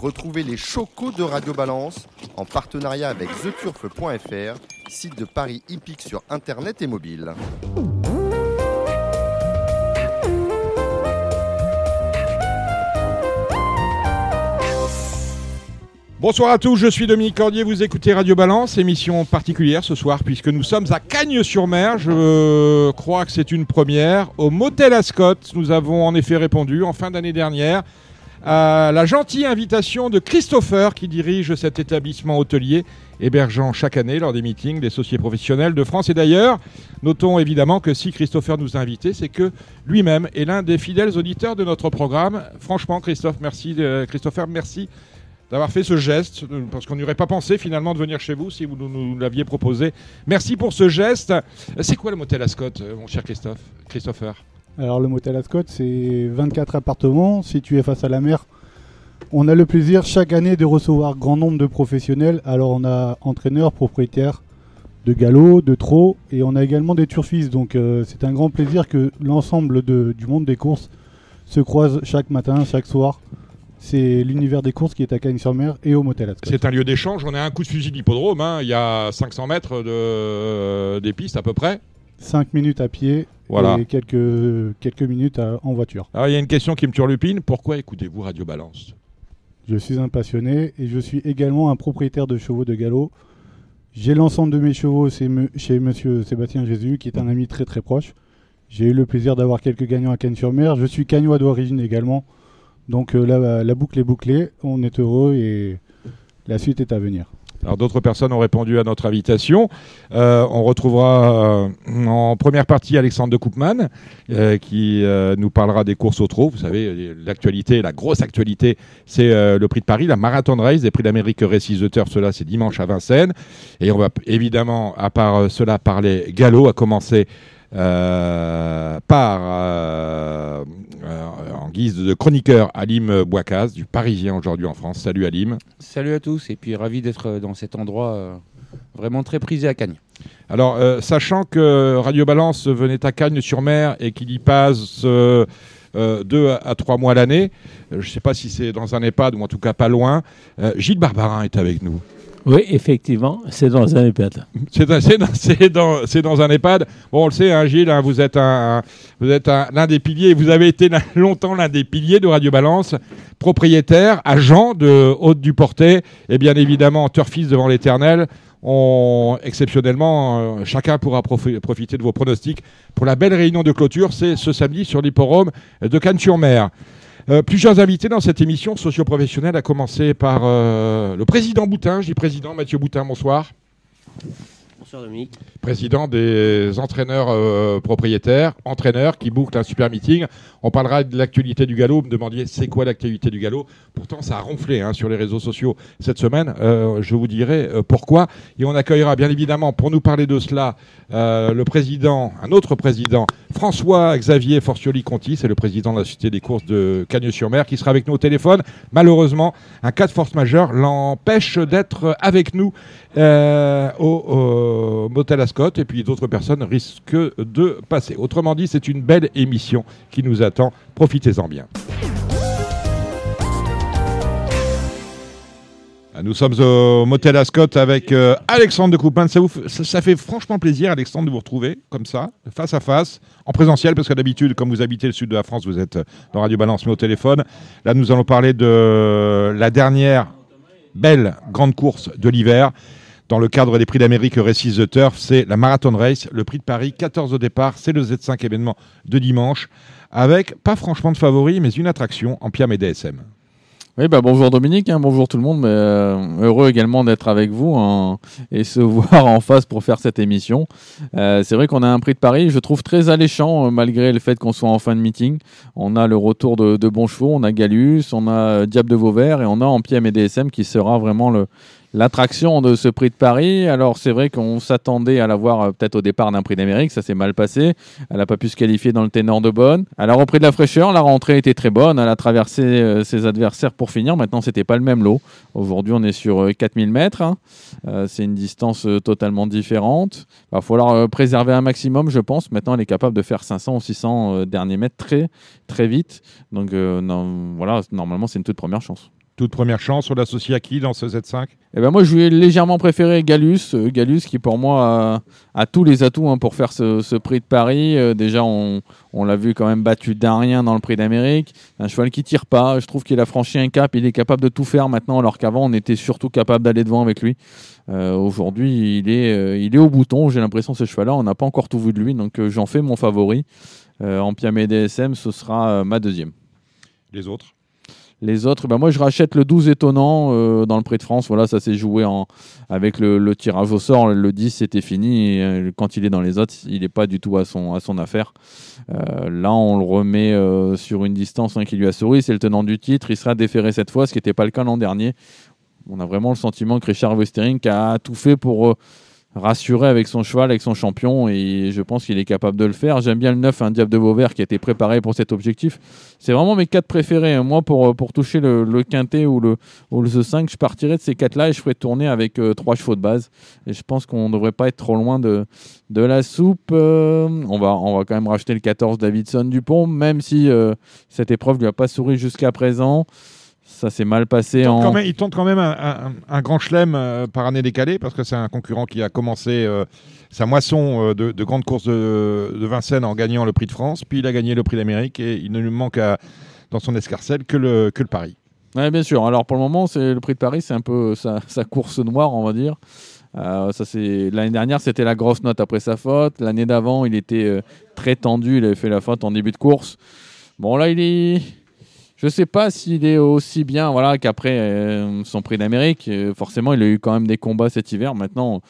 Retrouvez les chocos de Radio Balance en partenariat avec theturf.fr, site de Paris hippique sur internet et mobile. Bonsoir à tous, je suis Dominique Cordier, vous écoutez Radio Balance, émission particulière ce soir puisque nous sommes à Cagnes-sur-Mer, je crois que c'est une première. Au Motel Ascot, nous avons en effet répondu en fin d'année dernière à la gentille invitation de Christopher qui dirige cet établissement hôtelier hébergeant chaque année lors des meetings des sociétés professionnels de France et d'ailleurs. Notons évidemment que si Christopher nous a invités, c'est que lui-même est l'un des fidèles auditeurs de notre programme. Franchement, Christophe, merci, euh, Christopher, merci d'avoir fait ce geste, euh, parce qu'on n'aurait pas pensé finalement de venir chez vous si vous nous, l'aviez proposé. Merci pour ce geste. C'est quoi le motel Ascot, euh, mon cher Christophe Christopher? Alors le motel Ascot, c'est 24 appartements situés face à la mer. On a le plaisir chaque année de recevoir grand nombre de professionnels. Alors on a entraîneurs, propriétaires de galops, de trot, et on a également des turfistes. Donc euh, c'est un grand plaisir que l'ensemble du monde des courses se croise chaque matin, chaque soir. C'est l'univers des courses qui est à Cagnes-sur-Mer et au motel Ascot. C'est un lieu d'échange. On a un coup de fusil d'hippodrome. hein. Il y a 500 mètres de, des pistes à peu près. 5 minutes à pied Voilà. et quelques, quelques minutes à- en voiture. Alors il y a une question qui me turlupine. Pourquoi écoutez-vous Radio Balance? Je suis un passionné et je suis également un propriétaire de chevaux de galop. J'ai l'ensemble de mes chevaux chez, me- chez monsieur Sébastien Jésus, qui est un ami très très proche. J'ai eu le plaisir d'avoir quelques gagnants à Cannes-sur-Mer. Je suis cagnois d'origine également. Donc euh, la, la boucle est bouclée. On est heureux et la suite est à venir. Alors d'autres personnes ont répondu à notre invitation. Euh, on retrouvera euh, en première partie Alexandre de Koopman euh, qui nous parlera des courses au trot. Vous savez, l'actualité, la grosse actualité, c'est le prix de Paris, la Marathon Race des prix d'Amérique the Turf. Cela, c'est dimanche à Vincennes. Et on va évidemment, à part cela, parler galop, à commencer euh, par, euh, euh, en guise de chroniqueur, Alim Bouakaz, du Parisien aujourd'hui en France. Salut Alim. Salut à tous et puis ravi d'être dans cet endroit vraiment très prisé à Cagnes. Alors, euh, sachant que Radio Balance venait à Cagnes-sur-Mer et qu'il y passe euh, euh, deux à, trois mois l'année, je ne sais pas si c'est dans un EHPAD ou en tout cas pas loin, Gilles Barbarin est avec nous. Oui, effectivement, c'est dans un EHPAD. C'est dans, un EHPAD. Bon, on le sait, hein, Gilles, hein, vous êtes, un, l'un des piliers, vous avez été longtemps l'un des piliers de Radio Balance, propriétaire, agent de Haute du Portet, et bien évidemment turfiste devant l'éternel. On, exceptionnellement, euh, chacun pourra profi- profiter de vos pronostics pour la belle réunion de clôture. C'est ce samedi sur l'hipporome de Cannes-sur-Mer. Euh, plusieurs invités dans cette émission socio-professionnelle, à commencer par euh, le président Boutin. Je dis président Mathieu Boutin, bonsoir Président des entraîneurs euh, propriétaires, entraîneurs qui bouclent un super meeting. On parlera de l'actualité du galop. Vous me demandiez c'est quoi l'actualité du galop? Pourtant, ça a ronflé hein, sur les réseaux sociaux cette semaine. Euh, je vous dirai euh, pourquoi. Et on accueillera bien évidemment pour nous parler de cela euh, le président, un autre président, François-Xavier Forcioli-Conti, c'est le président de la Société des courses de Cagnes-sur-Mer, qui sera avec nous au téléphone. Malheureusement, un cas de force majeure l'empêche d'être avec nous euh, au, au Motel Ascot et puis d'autres personnes risquent de passer. Autrement dit, c'est une belle émission qui nous attend. Profitez-en bien. Ah, Nous sommes au Motel Ascot avec euh, Alexandre de Coupin. Ça, ça, fait franchement plaisir, Alexandre, de vous retrouver comme ça, face à face, en présentiel, parce que d'habitude, comme vous habitez le sud de la France, vous êtes euh, dans Radio Balance, mais au téléphone. Là, nous allons parler de la dernière belle grande course de l'hiver. Dans le cadre des prix d'Amérique Races the Turf, c'est la Marathon Race, le prix de Paris, 14 au départ, c'est le Z5 événement de dimanche, avec pas franchement de favoris, mais une attraction en Piam et DSM. Oui, bah bonjour Dominique, hein, bonjour tout le monde. Euh, heureux également d'être avec vous hein, et se voir en face pour faire cette émission. Euh, c'est vrai qu'on a un prix de Paris, je trouve très alléchant euh, malgré le fait qu'on soit en fin de meeting. On a le retour de, de bons chevaux, on a Galus, on a Diable de Vauvert et on a Ampiem et DSM qui sera vraiment le, l'attraction de ce prix de Paris. Alors c'est vrai qu'on s'attendait à la voir euh, peut-être au départ d'un prix d'Amérique, ça s'est mal passé. Elle n'a pas pu se qualifier dans le ténor de bonne. Elle a repris de la fraîcheur, la rentrée était très bonne, elle a traversé euh, ses adversaires pour finir. Maintenant c'était pas le même lot. Aujourd'hui on est sur euh, 4000 mètres, hein. Euh, c'est une distance euh, totalement différente. Il va falloir euh, préserver un maximum je pense. Maintenant elle est capable de faire 500 ou 600 euh, derniers mètres très très vite. Donc euh, voilà, normalement c'est une toute première chance. Toute première chance, on l'associe à qui dans ce Z5 Eh ben moi, je lui ai légèrement préféré Galus. euh, Galus qui, pour moi, a, a tous les atouts hein, pour faire ce, ce prix de Paris. Euh, déjà, on, on l'a vu quand même battu d'un rien dans le prix d'Amérique. Un cheval qui tire pas. Je trouve qu'il a franchi un cap. Il est capable de tout faire maintenant, alors qu'avant, on était surtout capable d'aller devant avec lui. Euh, Aujourd'hui, il, est, euh, il est au bouton. J'ai l'impression ce cheval-là, on n'a pas encore tout vu de lui. Donc, j'en fais mon favori. En Piamé DSM, ce sera ma deuxième. Les autres? Les autres, ben moi je rachète le 12 étonnant euh, dans le Prix de France. Voilà, ça s'est joué en, avec le, tirage au sort. Le 10 c'était fini. Euh, quand il est dans les autres, il n'est pas du tout à son, à son affaire. Euh, là, on le remet sur une distance hein, qui lui a souri. C'est le tenant du titre. Il sera déféré cette fois, ce qui n'était pas le cas l'an dernier. On a vraiment le sentiment que Richard Westering a tout fait pour. Euh, rassurer avec son cheval, avec son champion, et je pense qu'il est capable de le faire. J'aime bien le 9, un Diable de Vauvert qui a été préparé pour cet objectif. C'est vraiment mes quatre préférés. hein. Moi, pour, pour toucher le, quintet ou le, ou le 5, je partirais de ces quatre-là et je ferais tourner avec euh, trois chevaux de base. Et je pense qu'on ne devrait pas être trop loin de, de la soupe. Euh, on, va, on va quand même racheter le 14 Davidson Dupont, même si euh, cette épreuve lui a pas souri jusqu'à présent. Ça s'est mal passé il tente, en. quand même, il tente quand même un, un- un grand chelem euh, par année décalée parce que c'est un concurrent qui a commencé euh, sa moisson euh, de, de grandes courses de, de Vincennes en gagnant le prix de France, puis il a gagné le prix d'Amérique et il ne lui manque à- dans son escarcelle que le, que le Paris. Bien sûr. Alors pour le moment, c'est le prix de Paris, c'est un peu sa, sa course noire, on va dire. Ça c'est l'année dernière, c'était la grosse note après sa faute. L'année d'avant, il était très tendu, il avait fait la faute en début de course. Bon là, il est, je sais pas s'il est aussi bien, voilà, qu'après euh, son prix d'Amérique. Euh, forcément, il a eu quand même des combats cet hiver. Maintenant,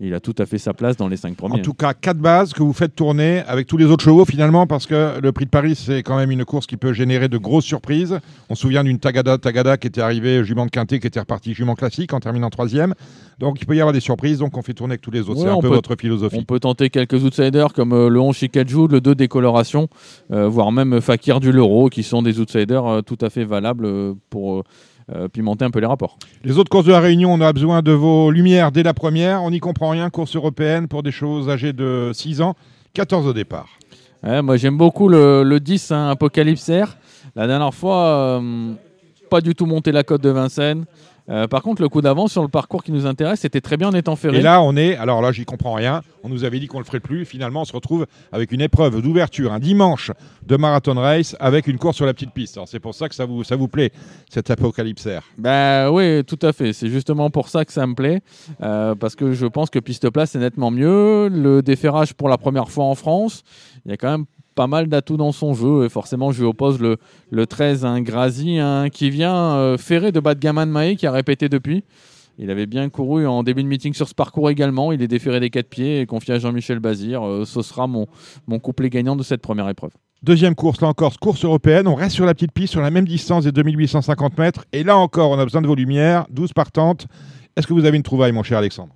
il a tout à fait sa place dans les cinq premiers. En tout cas, quatre bases que vous faites tourner avec tous les autres chevaux finalement, parce que le Prix de Paris, c'est quand même une course qui peut générer de grosses surprises. On se souvient d'une Tagada Tagada qui était arrivée jument de Quintet, qui était repartie jument classique en terminant troisième. Donc il peut y avoir des surprises, donc on fait tourner avec tous les autres. Ouais, c'est un peu peut- votre philosophie. On peut tenter quelques outsiders comme euh, le 11 Chikaju, le 2 Décoloration, euh, voire même Fakir du Leuro, qui sont des outsiders euh, tout à fait valables pour pimenter un peu les rapports. Les autres courses de la Réunion, on a besoin de vos lumières dès la première. On n'y comprend rien. Course européenne pour des chevaux âgés de 6 ans. 14 au départ. Ouais, moi j'aime beaucoup le, le 10 hein, Apocalypse Air. La dernière fois, euh, pas du tout monté la cote de Vincennes. Euh, par contre, le coup d'avance sur le parcours qui nous intéresse, c'était très bien en étant ferré. Et là, on est. Alors là, j'y comprends rien. On nous avait dit qu'on le ferait plus. Finalement, on se retrouve avec une épreuve d'ouverture un dimanche de marathon race avec une course sur la petite piste. Alors c'est pour ça que ça vous, ça vous plaît, cet apocalypse air. Bah oui, tout à fait. C'est justement pour ça que ça me plaît, euh, parce que je pense que piste place c'est nettement mieux. Le déferrage pour la première fois en France, il y a quand même pas mal d'atouts dans son jeu. Et forcément, je lui oppose le, le 13, un Grazi, un qui vient euh, ferré de bas de gamin de Maé, qui a répété depuis. Il avait bien couru en début de meeting sur ce parcours également. Il est déféré des quatre pieds et confié à Jean-Michel Bazir. Euh, ce sera mon, mon couplet gagnant de cette première épreuve. Deuxième course, là encore, course européenne. On reste sur la petite piste, sur la même distance des 2850 mètres. Et là encore, on a besoin de vos lumières. 12 partantes. Est-ce que vous avez une trouvaille, mon cher Alexandre?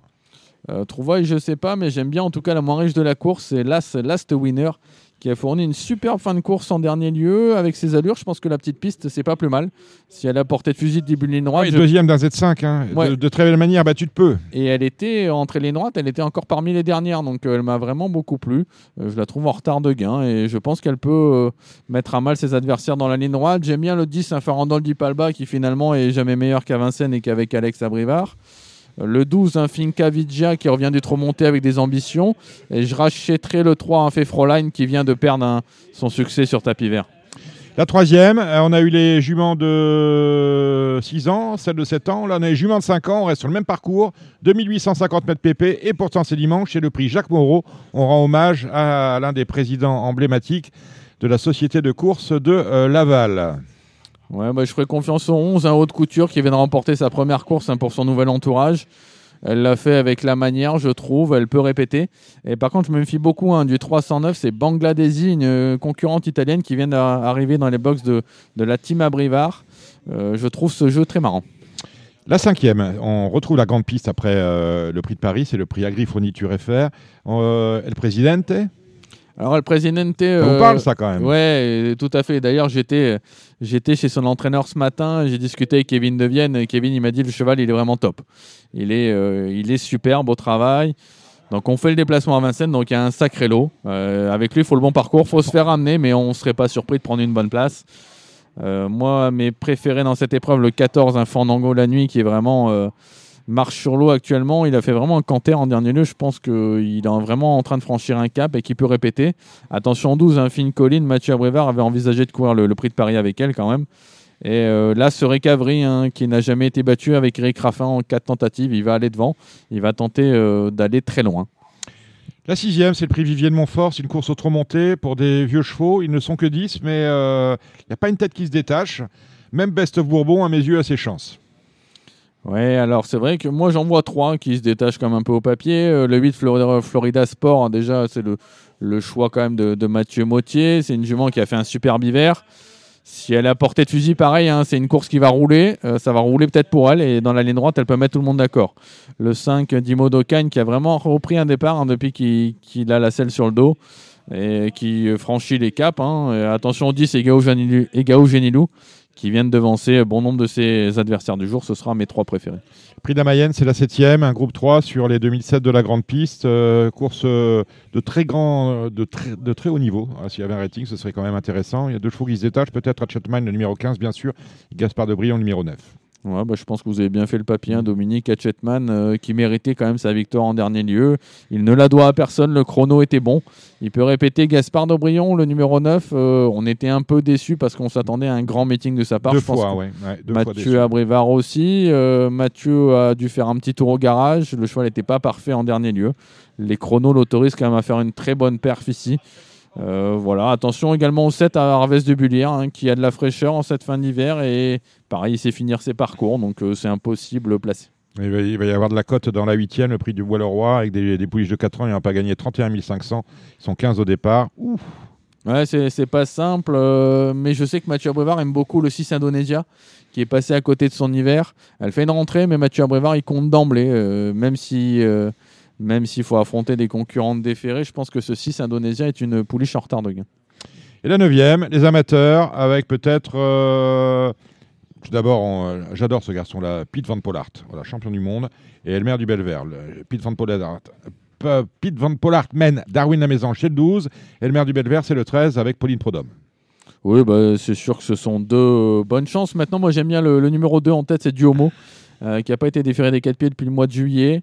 Euh, trouvaille, je sais pas, mais j'aime bien en tout cas la moins riche de la course, c'est Last, Last Winner qui a fourni une superbe fin de course en dernier lieu avec ses allures. Je pense que la petite piste, c'est pas plus mal. Si elle a porté de fusil de début de ligne droite, Oui, je- Deuxième d'un Z5. hein. Ouais. De, de très belle manière, battu de peu. et elle était entre les droites, elle était encore parmi les dernières, donc euh, elle m'a vraiment beaucoup plu. Euh, je la trouve en retard de gain et je pense qu'elle peut euh, mettre à mal ses adversaires dans la ligne droite. J'aime bien le 10, un Ferrandol di Palba qui finalement est jamais meilleur qu'à Vincennes et qu'avec Alex Abrivard. Le 12, un Finca Vigia qui revient d'être remonté avec des ambitions. Et je rachèterai le 3, un Fefroline qui vient de perdre son succès sur tapis vert. La troisième, euh, on a eu les juments de 6 ans, celle de 7 ans. Là, on a les juments de 5 ans. On reste sur le même parcours. 2850 mètres PP. Et pourtant, c'est dimanche. C'est le prix Jacques Moreau. On rend hommage à l'un des présidents emblématiques de la société de course de euh, Laval. Ouais, bah, je ferai confiance au 11, un haut de couture qui vient de remporter sa première course hein, pour son nouvel entourage. Elle l'a fait avec la manière, je trouve. Elle peut répéter. Et par contre, je me méfie beaucoup hein, du 309. C'est Bangladeshi, une euh, concurrente italienne qui vient d'arriver dans les box de, de la team Abrivard. Euh, je trouve ce jeu très marrant. La cinquième, on retrouve la grande piste après euh, le prix de Paris. C'est le prix Agri Fourniture FR. Euh, El Presidente, Alors, le Presidente. euh, vous parle ça quand même Ouais, tout à fait. D'ailleurs, j'étais, j'étais chez son entraîneur ce matin. J'ai discuté avec Kevin De Vienne. et Kevin, il m'a dit le cheval, il est vraiment top. Il est, euh, il est superbe au travail. Donc, on fait le déplacement à Vincennes. Donc, il y a un sacré lot. Euh, avec lui, il faut le bon parcours. Il faut se faire ramener, mais on ne serait pas surpris de prendre une bonne place. Euh, moi, mes préférés dans cette épreuve, le 14, un Fandango la nuit qui est vraiment marche sur l'eau actuellement. Il a fait vraiment un canter en dernier lieu. Je pense qu'il est vraiment en train de franchir un cap et qu'il peut répéter. Attention 12, un Finn Mathieu Abrevard avait envisagé de courir le, prix de Paris avec elle quand même. Et euh, là, ce Récavry, hein, qui n'a jamais été battu avec Eric Raffin en quatre tentatives, il va aller devant. Il va tenter euh, d'aller très loin. La sixième, c'est le prix Vivier de Montfort. C'est une course trop montée pour des vieux chevaux. Ils ne sont que 10, mais euh, il n'y a pas une tête qui se détache. Même Best of Bourbon, à mes yeux, a ses chances. Ouais, alors c'est vrai que moi j'en vois trois qui se détachent comme un peu au papier. Euh, le 8 Florida, Sport, déjà c'est le, choix quand même de, Mathieu Mautier. C'est une jument qui a fait un superbe hiver. Si elle est à portée de fusil, pareil, hein, c'est une course qui va rouler. Euh, ça va rouler peut-être pour elle et dans la ligne droite, elle peut mettre tout le monde d'accord. Le 5 Dimo Dokan qui a vraiment repris un départ hein, depuis qu'il a la selle sur le dos et qui euh, franchit les caps. hein. Et attention au 10 Egao Genilou- Egao Genilou qui viennent devancer bon nombre de ses adversaires du jour. Ce sera mes trois préférés. Prix de Mayenne, c'est la septième, un groupe 3 sur les 2007 de la Grande Piste. euh, course euh, de très grand, euh, de très, de très haut niveau. Ah, S'il y avait un rating, ce serait quand même intéressant. Il y a deux chevaux qui se détachent, peut-être Hatchetman, le numéro 15, bien sûr, Gaspard de Brion, le numéro 9. Ouais, bah, je pense que vous avez bien fait le papier, hein, Dominique Hatchetman, euh, qui méritait quand même sa victoire en dernier lieu. Il ne la doit à personne, le chrono était bon. Il peut répéter Gaspard d'Aubrion, le numéro 9. euh, on était un peu déçus parce qu'on s'attendait à un grand meeting de sa part. deux Je fois, ouais. Mathieu Abrévard aussi. euh, Mathieu a dû faire un petit tour au garage. Le cheval n'était pas parfait en dernier lieu. Les chronos l'autorisent quand même à faire une très bonne perf ici. Euh, voilà, attention également au 7 à Harvest de Bullière hein, qui a de la fraîcheur en cette fin d'hiver et pareil, il sait finir ses parcours donc euh, c'est impossible placé. Il va, il va y avoir de la cote dans la huitième, le prix du Bois-le-Roi, avec des, des pouliches de 4 ans. Il n'a pas gagné 31 500. Ils sont 15 au départ. Ouais, c'est pas simple, euh, mais je sais que Mathieu Abrévard aime beaucoup le 6 Indonesia qui est passé à côté de son hiver. Elle fait une rentrée, mais Mathieu Abrévard il compte d'emblée, euh, même si. euh, même s'il faut affronter des concurrentes déférées, je pense que ce 6 Indonésia est une pouliche en retard de gain. Et la neuvième, les amateurs, avec peut-être. euh, tout d'abord, euh, j'adore ce garçon-là, Pete Van Pollard, voilà, champion du monde, et Elmer du Belver. Le- Pete Van Pollard. P- Pete Van Pollard mène Darwin la Maison chez le 12. Elmer du Belver, c'est le 13 avec Pauline Prodhomme. Oui, bah, c'est sûr que ce sont deux euh, bonnes chances. Maintenant, moi j'aime bien le, le numéro 2 en tête, c'est Duomo, euh, qui n'a pas été déféré des 4 pieds depuis le mois de juillet.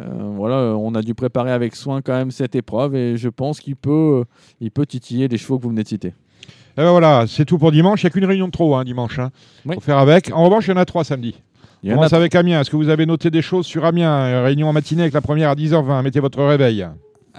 Euh, voilà, euh, on a dû préparer avec soin quand même cette épreuve et je pense qu'il peut, euh, il peut titiller les chevaux que vous venez de citer. Et ben voilà, c'est tout pour dimanche. Il n'y a qu'une réunion de trop hein, dimanche. Hein. Oui. Faut faire avec. En revanche, il y en a trois samedi. On commence avec Amiens. Est-ce que vous avez noté des choses sur Amiens Réunion en matinée avec la première à 10h20. Mettez votre réveil.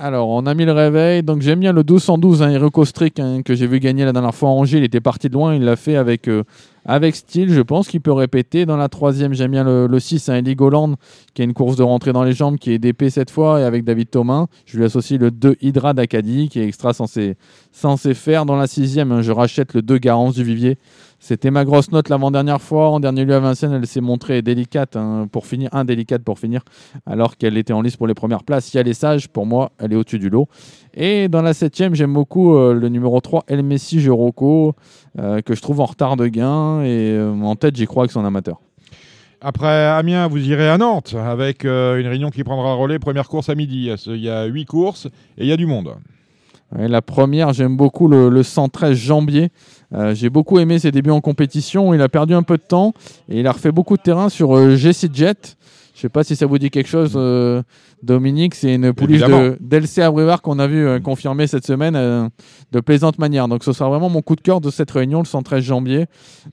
Alors, on a mis le réveil. Donc, j'aime bien le 1212, hein, Hero Strick, hein, que j'ai vu gagner la dernière fois à Angers. Il était parti de loin. Il l'a fait avec, euh, avec style. Je pense qu'il peut répéter. Dans la troisième, j'aime bien le, le 6, hein, Heligoland, qui est une course de rentrée dans les jambes, qui est d'épée cette fois, et avec David Thomas. Je lui associe le 2 Hydra d'Acadie, qui est extra censé, censé faire. Dans la sixième, hein, je rachète le 2 Garance du Vivier. C'était ma grosse note l'avant-dernière fois. En dernier lieu à Vincennes, elle s'est montrée délicate hein, pour finir, indélicate pour finir, alors qu'elle était en lice pour les premières places. Si elle est sage, pour moi, elle est au-dessus du lot. Et dans la septième, j'aime beaucoup euh, le numéro 3, El Messi Joroco, euh, que je trouve en retard de gain. Et euh, en tête, j'y crois avec son amateur. Après Amiens, vous irez à Nantes avec une réunion qui prendra relais. Première course à midi. Il y a huit courses et il y a du monde. Ouais, la première, j'aime beaucoup le, le 113 Jambier. Euh, J'ai beaucoup aimé ses débuts en compétition. Il a perdu un peu de temps et il a refait beaucoup de terrain sur euh, GC Jet. Je sais pas si ça vous dit quelque chose, euh, Dominique. C'est une pouliche de d'Elcé Abrivard qu'on a vu euh, confirmer cette semaine euh, de plaisante manière. Donc ce sera vraiment mon coup de cœur de cette réunion, le 113 Jambier.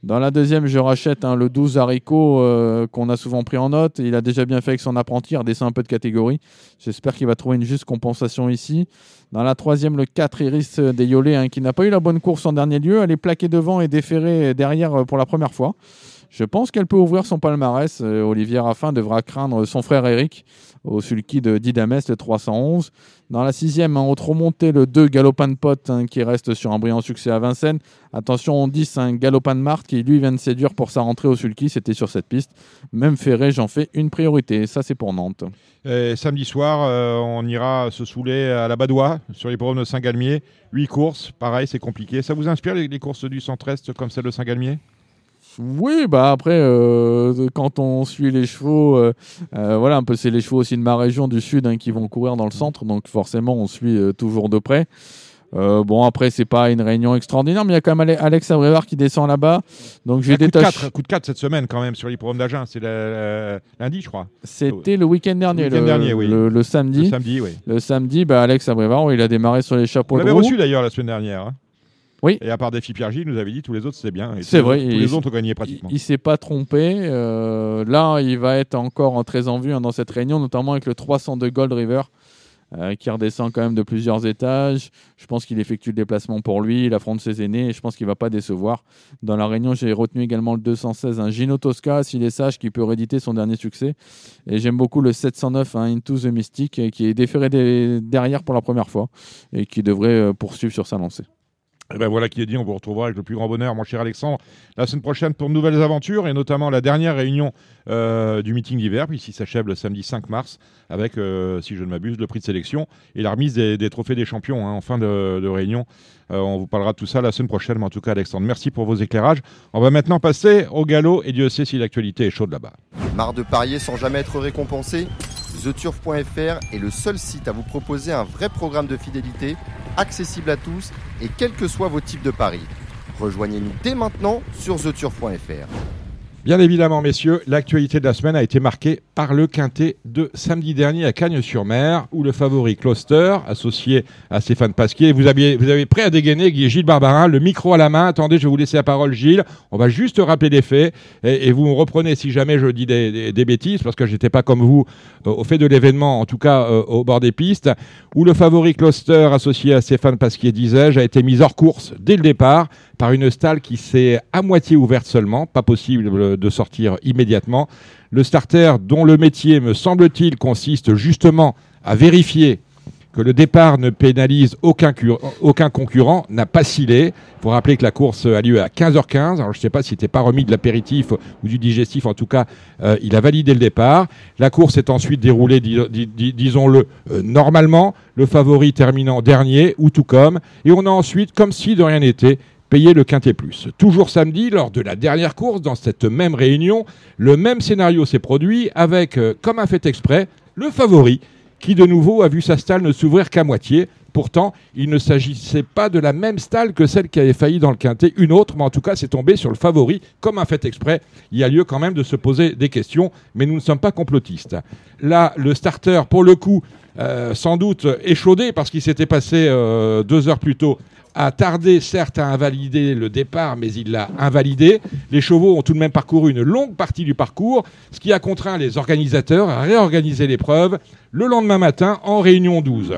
Dans la deuxième, je rachète hein, le 12 Haricot euh, qu'on a souvent pris en note. Il a déjà bien fait avec son apprenti, il redescend un peu de catégorie. J'espère qu'il va trouver une juste compensation ici. Dans la troisième, le 4 Iris Deyolé, hein, qui n'a pas eu la bonne course en dernier lieu. Elle est plaquée devant et déférée derrière pour la première fois. Je pense qu'elle peut ouvrir son palmarès. Euh, Olivier Raffin devra craindre son frère Eric au sulky de Didames, le 311. Dans la sixième, en haute remontée, le 2 Galopin de Pot hein, qui reste sur un brillant succès à Vincennes. Attention, on 10, un Galopin de Marthe qui lui vient de séduire pour sa rentrée au sulky. C'était sur cette piste. Même Ferré, j'en fais une priorité. Ça, c'est pour Nantes. Samedi soir, euh, on ira se saouler à la Badois sur les de Saint-Galmier. Huit courses, pareil, c'est compliqué. Ça vous inspire les courses du centre-est comme celle de Saint-Galmier? Oui, bah après, euh, quand on suit les chevaux, euh, euh, voilà, un peu c'est les chevaux aussi de ma région du sud hein, qui vont courir dans le centre, donc forcément on suit euh, toujours de près. Euh, bon, après, c'est pas une réunion extraordinaire, mais il y a quand même Ale- Alex Abrevard qui descend là-bas. Donc, j'ai Un coup de détaché. 4, coup de 4 cette semaine quand même sur l'hippodrome d'Agen. C'est lundi, je crois. C'était le week-end dernier, Le week-end dernier, oui. le, le samedi. Le samedi, oui. Le samedi, bah, Alex Abrevard, il a démarré sur les chapeaux On l'avait reçu d'ailleurs la semaine dernière. hein. Oui. Et à part Défi Pierre il nous avait dit tous les autres c'était bien. C'est vrai, autres- Tous les autres ont gagné Il, pratiquement. il s'est pas trompé. euh, là, il va être encore en très en vue hein, dans cette réunion, notamment avec le 302 Gold River. euh, qui redescend quand même de plusieurs étages. Je pense qu'il effectue le déplacement pour lui, il affronte ses aînés et je pense qu'il va pas décevoir. Dans la réunion, j'ai retenu également le 216, un Gino Tosca, s'il est sage, qui peut rééditer son dernier succès. Et j'aime beaucoup le 709, un Into the Mystic, qui est déféré des- derrière pour la première fois et qui devrait euh, poursuivre sur sa lancée. Eh ben voilà qui est dit, on vous retrouvera avec le plus grand bonheur, mon cher Alexandre, la semaine prochaine pour de nouvelles aventures et notamment la dernière réunion euh, du meeting d'hiver, puisqu'il s'achève le samedi 5 mars avec, euh, si je ne m'abuse, le prix de sélection et la remise des, trophées des champions hein, en fin de, de réunion. Euh, on vous parlera de tout ça la semaine prochaine, mais en tout cas, Alexandre, merci pour vos éclairages. On va maintenant passer au galop et Dieu sait si l'actualité est chaude là-bas. Marre de parier sans jamais être récompensé? TheTurf.fr est le seul site à vous proposer un vrai programme de fidélité, accessible à tous et quels que soient vos types de paris. Rejoignez-nous dès maintenant sur TheTurf.fr. Bien évidemment, messieurs, l'actualité de la semaine a été marquée par le quintet de samedi dernier à Cagnes-sur-Mer, où le favori Closter, associé à Stéphane Pasquier, vous avez, prêt à dégainer Gilles Barbarin, le micro à la main. Attendez, je vais vous laisser la parole, Gilles. On va juste rappeler les faits et, vous me reprenez si jamais je dis des, bêtises, parce que j'étais pas comme vous euh, au fait de l'événement, en tout cas euh, au bord des pistes, où le favori Closter, associé à Stéphane Pasquier, disais-je, a été mis hors course dès le départ par une stalle qui s'est à moitié ouverte seulement, pas possible de sortir immédiatement. Le starter, dont le métier, me semble-t-il, consiste justement à vérifier que le départ ne pénalise aucun, cur- aucun concurrent, n'a pas scellé. Il faut rappeler que la course a lieu à 15h15. Alors, je ne sais pas s'il n'était pas remis de l'apéritif ou du digestif. En tout cas, euh, il a validé le départ. La course est ensuite déroulée, dis- dis- dis- disons-le, euh, normalement. Le favori terminant dernier, ou tout comme. Et on a ensuite, comme si de rien n'était, payé le Quintet Plus. Toujours samedi, lors de la dernière course, dans cette même réunion, le même scénario s'est produit avec, euh, comme un fait exprès, le favori qui de nouveau a vu sa stalle ne s'ouvrir qu'à moitié. Pourtant, il ne s'agissait pas de la même stalle que celle qui avait failli dans le quintet, une autre, mais en tout cas, c'est tombé sur le favori, comme un fait exprès. Il y a lieu quand même de se poser des questions, mais nous ne sommes pas complotistes. Là, le starter, pour le coup, euh, sans doute échaudé parce qu'il s'était passé euh, deux heures plus tôt, a tardé certes à invalider le départ, mais il l'a invalidé. Les chevaux ont tout de même parcouru une longue partie du parcours, ce qui a contraint les organisateurs à réorganiser l'épreuve le lendemain matin en réunion 12.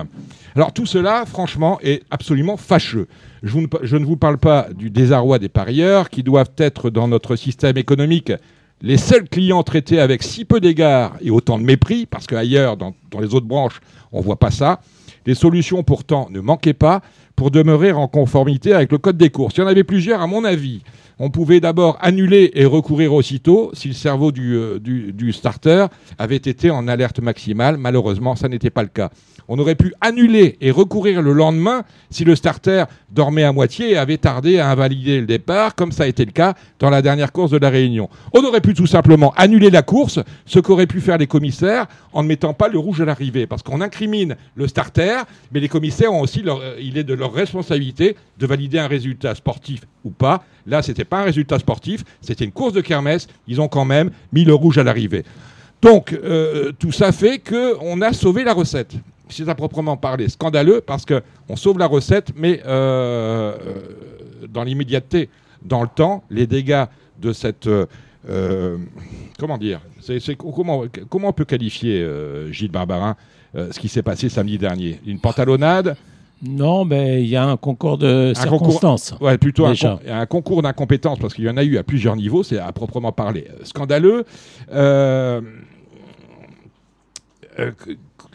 Alors tout cela, franchement, est absolument fâcheux. Je, ne, vous parle pas du désarroi des parieurs qui doivent être dans notre système économique les seuls clients traités avec si peu d'égards et autant de mépris, parce qu'ailleurs, dans, dans les autres branches, on ne voit pas ça. Les solutions pourtant ne manquaient pas pour demeurer en conformité avec le code des courses. Il y en avait plusieurs, à mon avis. On pouvait d'abord annuler et recourir aussitôt si le cerveau du, euh, du, du starter avait été en alerte maximale. Malheureusement, ça n'était pas le cas. On aurait pu annuler et recourir le lendemain si le starter dormait à moitié et avait tardé à invalider le départ, comme ça a été le cas dans la dernière course de la Réunion. On aurait pu tout simplement annuler la course, ce qu'auraient pu faire les commissaires en ne mettant pas le rouge à l'arrivée, parce qu'on incrimine le starter, mais les commissaires ont aussi, leur, il est de leur responsabilité de valider un résultat sportif ou pas. Là, c'était pas un résultat sportif, c'était une course de kermesse. Ils ont quand même mis le rouge à l'arrivée. Donc, euh, tout ça fait qu'on a sauvé la recette. C'est à proprement parler scandaleux parce qu'on sauve la recette, mais euh, dans l'immédiateté, dans le temps, les dégâts de cette. Euh, comment dire comment, comment on peut qualifier, euh, Gilles Barbarin, euh, ce qui s'est passé samedi dernier? Une pantalonnade? Non, mais il y a un concours de Un circonstances. Ouais, plutôt un, Déjà. con- un concours d'incompétence, parce qu'il y en a eu à plusieurs niveaux, c'est à proprement parler euh, scandaleux. Euh,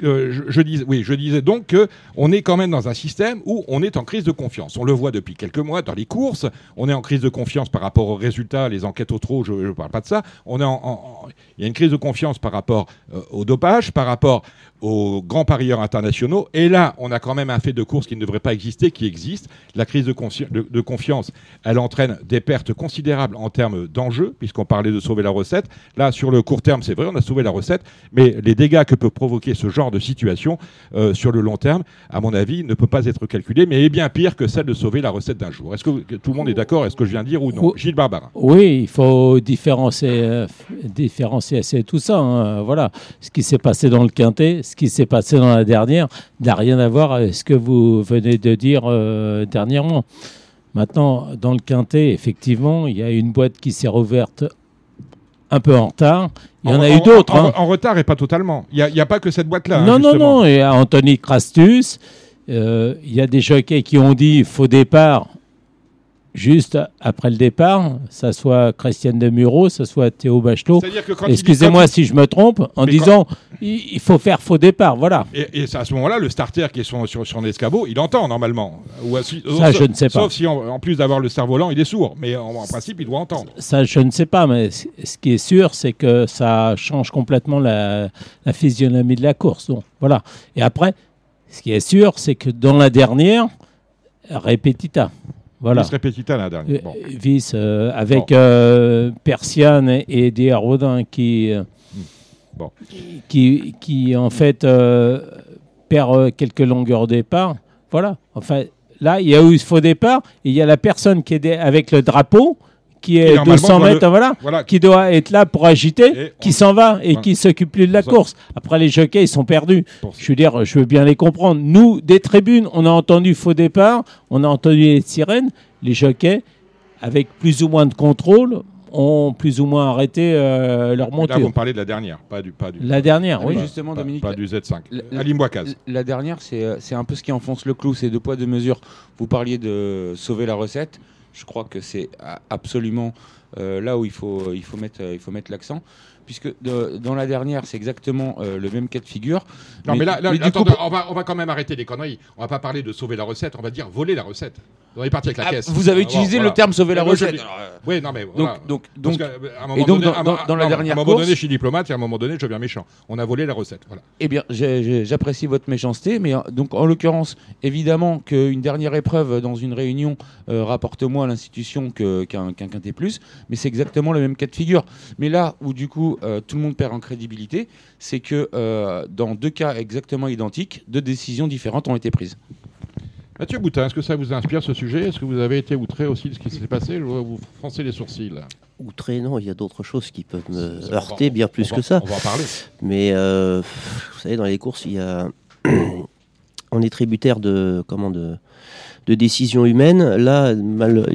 je, disais, donc que on est quand même dans un système où on est en crise de confiance. On le voit depuis quelques mois dans les courses. On est en crise de confiance par rapport aux résultats, les enquêtes au trot. Je ne parle pas de ça. On est en- Il y a une crise de confiance par rapport euh, au dopage, par rapport aux grands parieurs internationaux. Et là, on a quand même un fait de course qui ne devrait pas exister, qui existe. La crise de, consci- de- de confiance, elle entraîne des pertes considérables en termes d'enjeux, puisqu'on parlait de sauver la recette. Là, sur le court terme, c'est vrai, on a sauvé la recette, mais les dégâts que peut provoquer ce genre de situation euh, sur le long terme, à mon avis, ne peut pas être calculé, mais est bien pire que celle de sauver la recette d'un jour. Est-ce que, tout le monde est d'accord? Est-ce que je viens de dire ou non? Gilles Barbara. Oui, il faut différencier, euh, différencier c'est tout ça. hein. Voilà, ce qui s'est passé dans le quintet, ce qui s'est passé dans la dernière, n'a rien à voir avec ce que vous venez de dire euh, dernièrement. Maintenant, dans le quintet, effectivement, il y a une boîte qui s'est rouverte un peu en retard. Il y en, a eu d'autres. En, hein. en retard et pas totalement. Il n'y a, pas que cette boîte-là. hein, non, non, non. Et Anthony Crastus, euh, il y a des jockeys qui ont dit faux départ juste après le départ, ça soit Christiane de Muro, ça soit Théo Bachelot. Excusez-moi si je me trompe, en disant il il faut faire faux départ. Voilà. Et, à ce moment-là, le starter qui est sur, sur, sur l'escabeau, il entend normalement. Ou, si- Ça, sauf- je ne sais pas. Sauf si, en, en plus d'avoir le cerf-volant, il est sourd. Mais en, en principe, il doit entendre. Ça, je ne sais pas, mais ce qui est sûr, c'est que ça change complètement la, la physionomie de la course. Donc, voilà. Et après, ce qui est sûr, c'est que dans la dernière, répétita. Voilà. Il se répétita la dernière. Euh, Bon. Vice euh, avec euh, Persiane et Rodin qui, euh, Bon. qui, qui en fait euh, perd quelques longueurs au départ. Voilà. Enfin, là, il y a eu ce faux départ. Il y a la personne qui est avec le drapeau qui est normalement, 200 doit le- mètres, voilà, Voilà. qui doit être là pour agiter, Et qui on- s'en va et Voilà. qui s'occupe plus de la Ça- course. Après, les jockeys, ils sont perdus. Pour- Je veux dire, je veux bien les comprendre. Nous, des tribunes, on a entendu faux départ, on a entendu les sirènes, les jockeys, avec plus ou moins de contrôle, ont plus ou moins arrêté euh, leur Là, vous parlez de la dernière, pas du. Pas du La dernière, Ah oui. oui, justement, pas, Dominique, pas du Z5. la- la- dernière, c'est euh, c'est un peu ce qui enfonce le clou, c'est deux poids, deux mesures. Vous parliez de sauver la recette. Je crois que c'est absolument euh, là où il faut, euh, il faut mettre l'accent. Puisque de- dans la dernière, c'est exactement euh, le même cas de figure. Non, mais, là, là, coup, on, va, on va quand même arrêter les conneries. On va pas parler de sauver la recette, on va dire voler la recette. On est parti avec la Ah, caisse. vous avez Ah, utilisé voilà. le terme sauver la Mais recette. euh, Oui, non, mais donc, voilà. donc, donc, qu'à un moment et donc, donné- dans- à un- dans- dans la non, dernière À un moment donné, je suis diplomate et à un moment donné, je deviens méchant. On a volé la recette. Voilà. Eh bien, j'apprécie votre méchanceté, mais euh, donc en l'occurrence, évidemment qu'une dernière épreuve dans une réunion euh, rapporte moins à l'institution qu'un qu'un quintet plus, mais c'est exactement le même cas de figure. Mais là où du coup euh, tout le monde perd en crédibilité, c'est que euh, dans deux cas exactement identiques, deux décisions différentes ont été prises. Mathieu Boutin, est-ce que ça vous inspire ce sujet? Est-ce que vous avez été outré aussi de ce qui s'est passé? Je vois vous froncez les sourcils. là. Outré, non, il y a d'autres choses qui peuvent me Ça, on va- heurter bien plus va- que ça. On va en parler. Mais euh, vous savez, dans les courses, il y a... on est tributaire de, comment, de, de décisions humaines. Là, mal-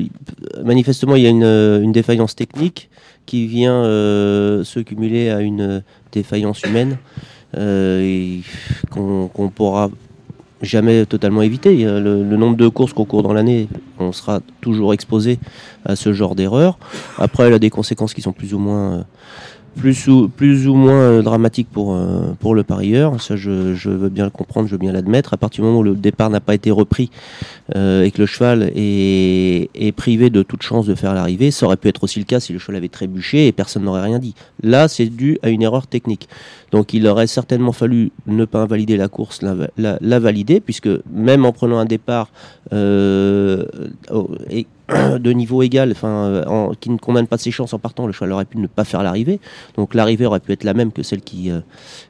manifestement, il y a une, une défaillance technique qui vient euh, se cumuler à une défaillance humaine euh, qu'on qu'on pourra jamais totalement éviter. Le, nombre de courses qu'on court dans l'année, on sera toujours exposé à ce genre d'erreur. Après, elle a des conséquences qui sont plus ou moins euh, plus ou, plus ou moins euh, dramatique pour, euh, pour le parieur. Ça, je, je veux bien le comprendre, je veux bien l'admettre. À partir du moment où le départ n'a pas été repris euh, et que le cheval est, est privé de toute chance de faire l'arrivée, ça aurait pu être aussi le cas si le cheval avait trébuché et personne n'aurait rien dit. Là, c'est dû à une erreur technique. Donc, il aurait certainement fallu ne pas invalider la course, la, la- la valider, puisque même en prenant un départ euh, et de niveau égal, enfin, euh, qui ne condamne pas ses chances en partant, le cheval aurait pu ne pas faire l'arrivée. Donc l'arrivée aurait pu être la même que celle qui, euh,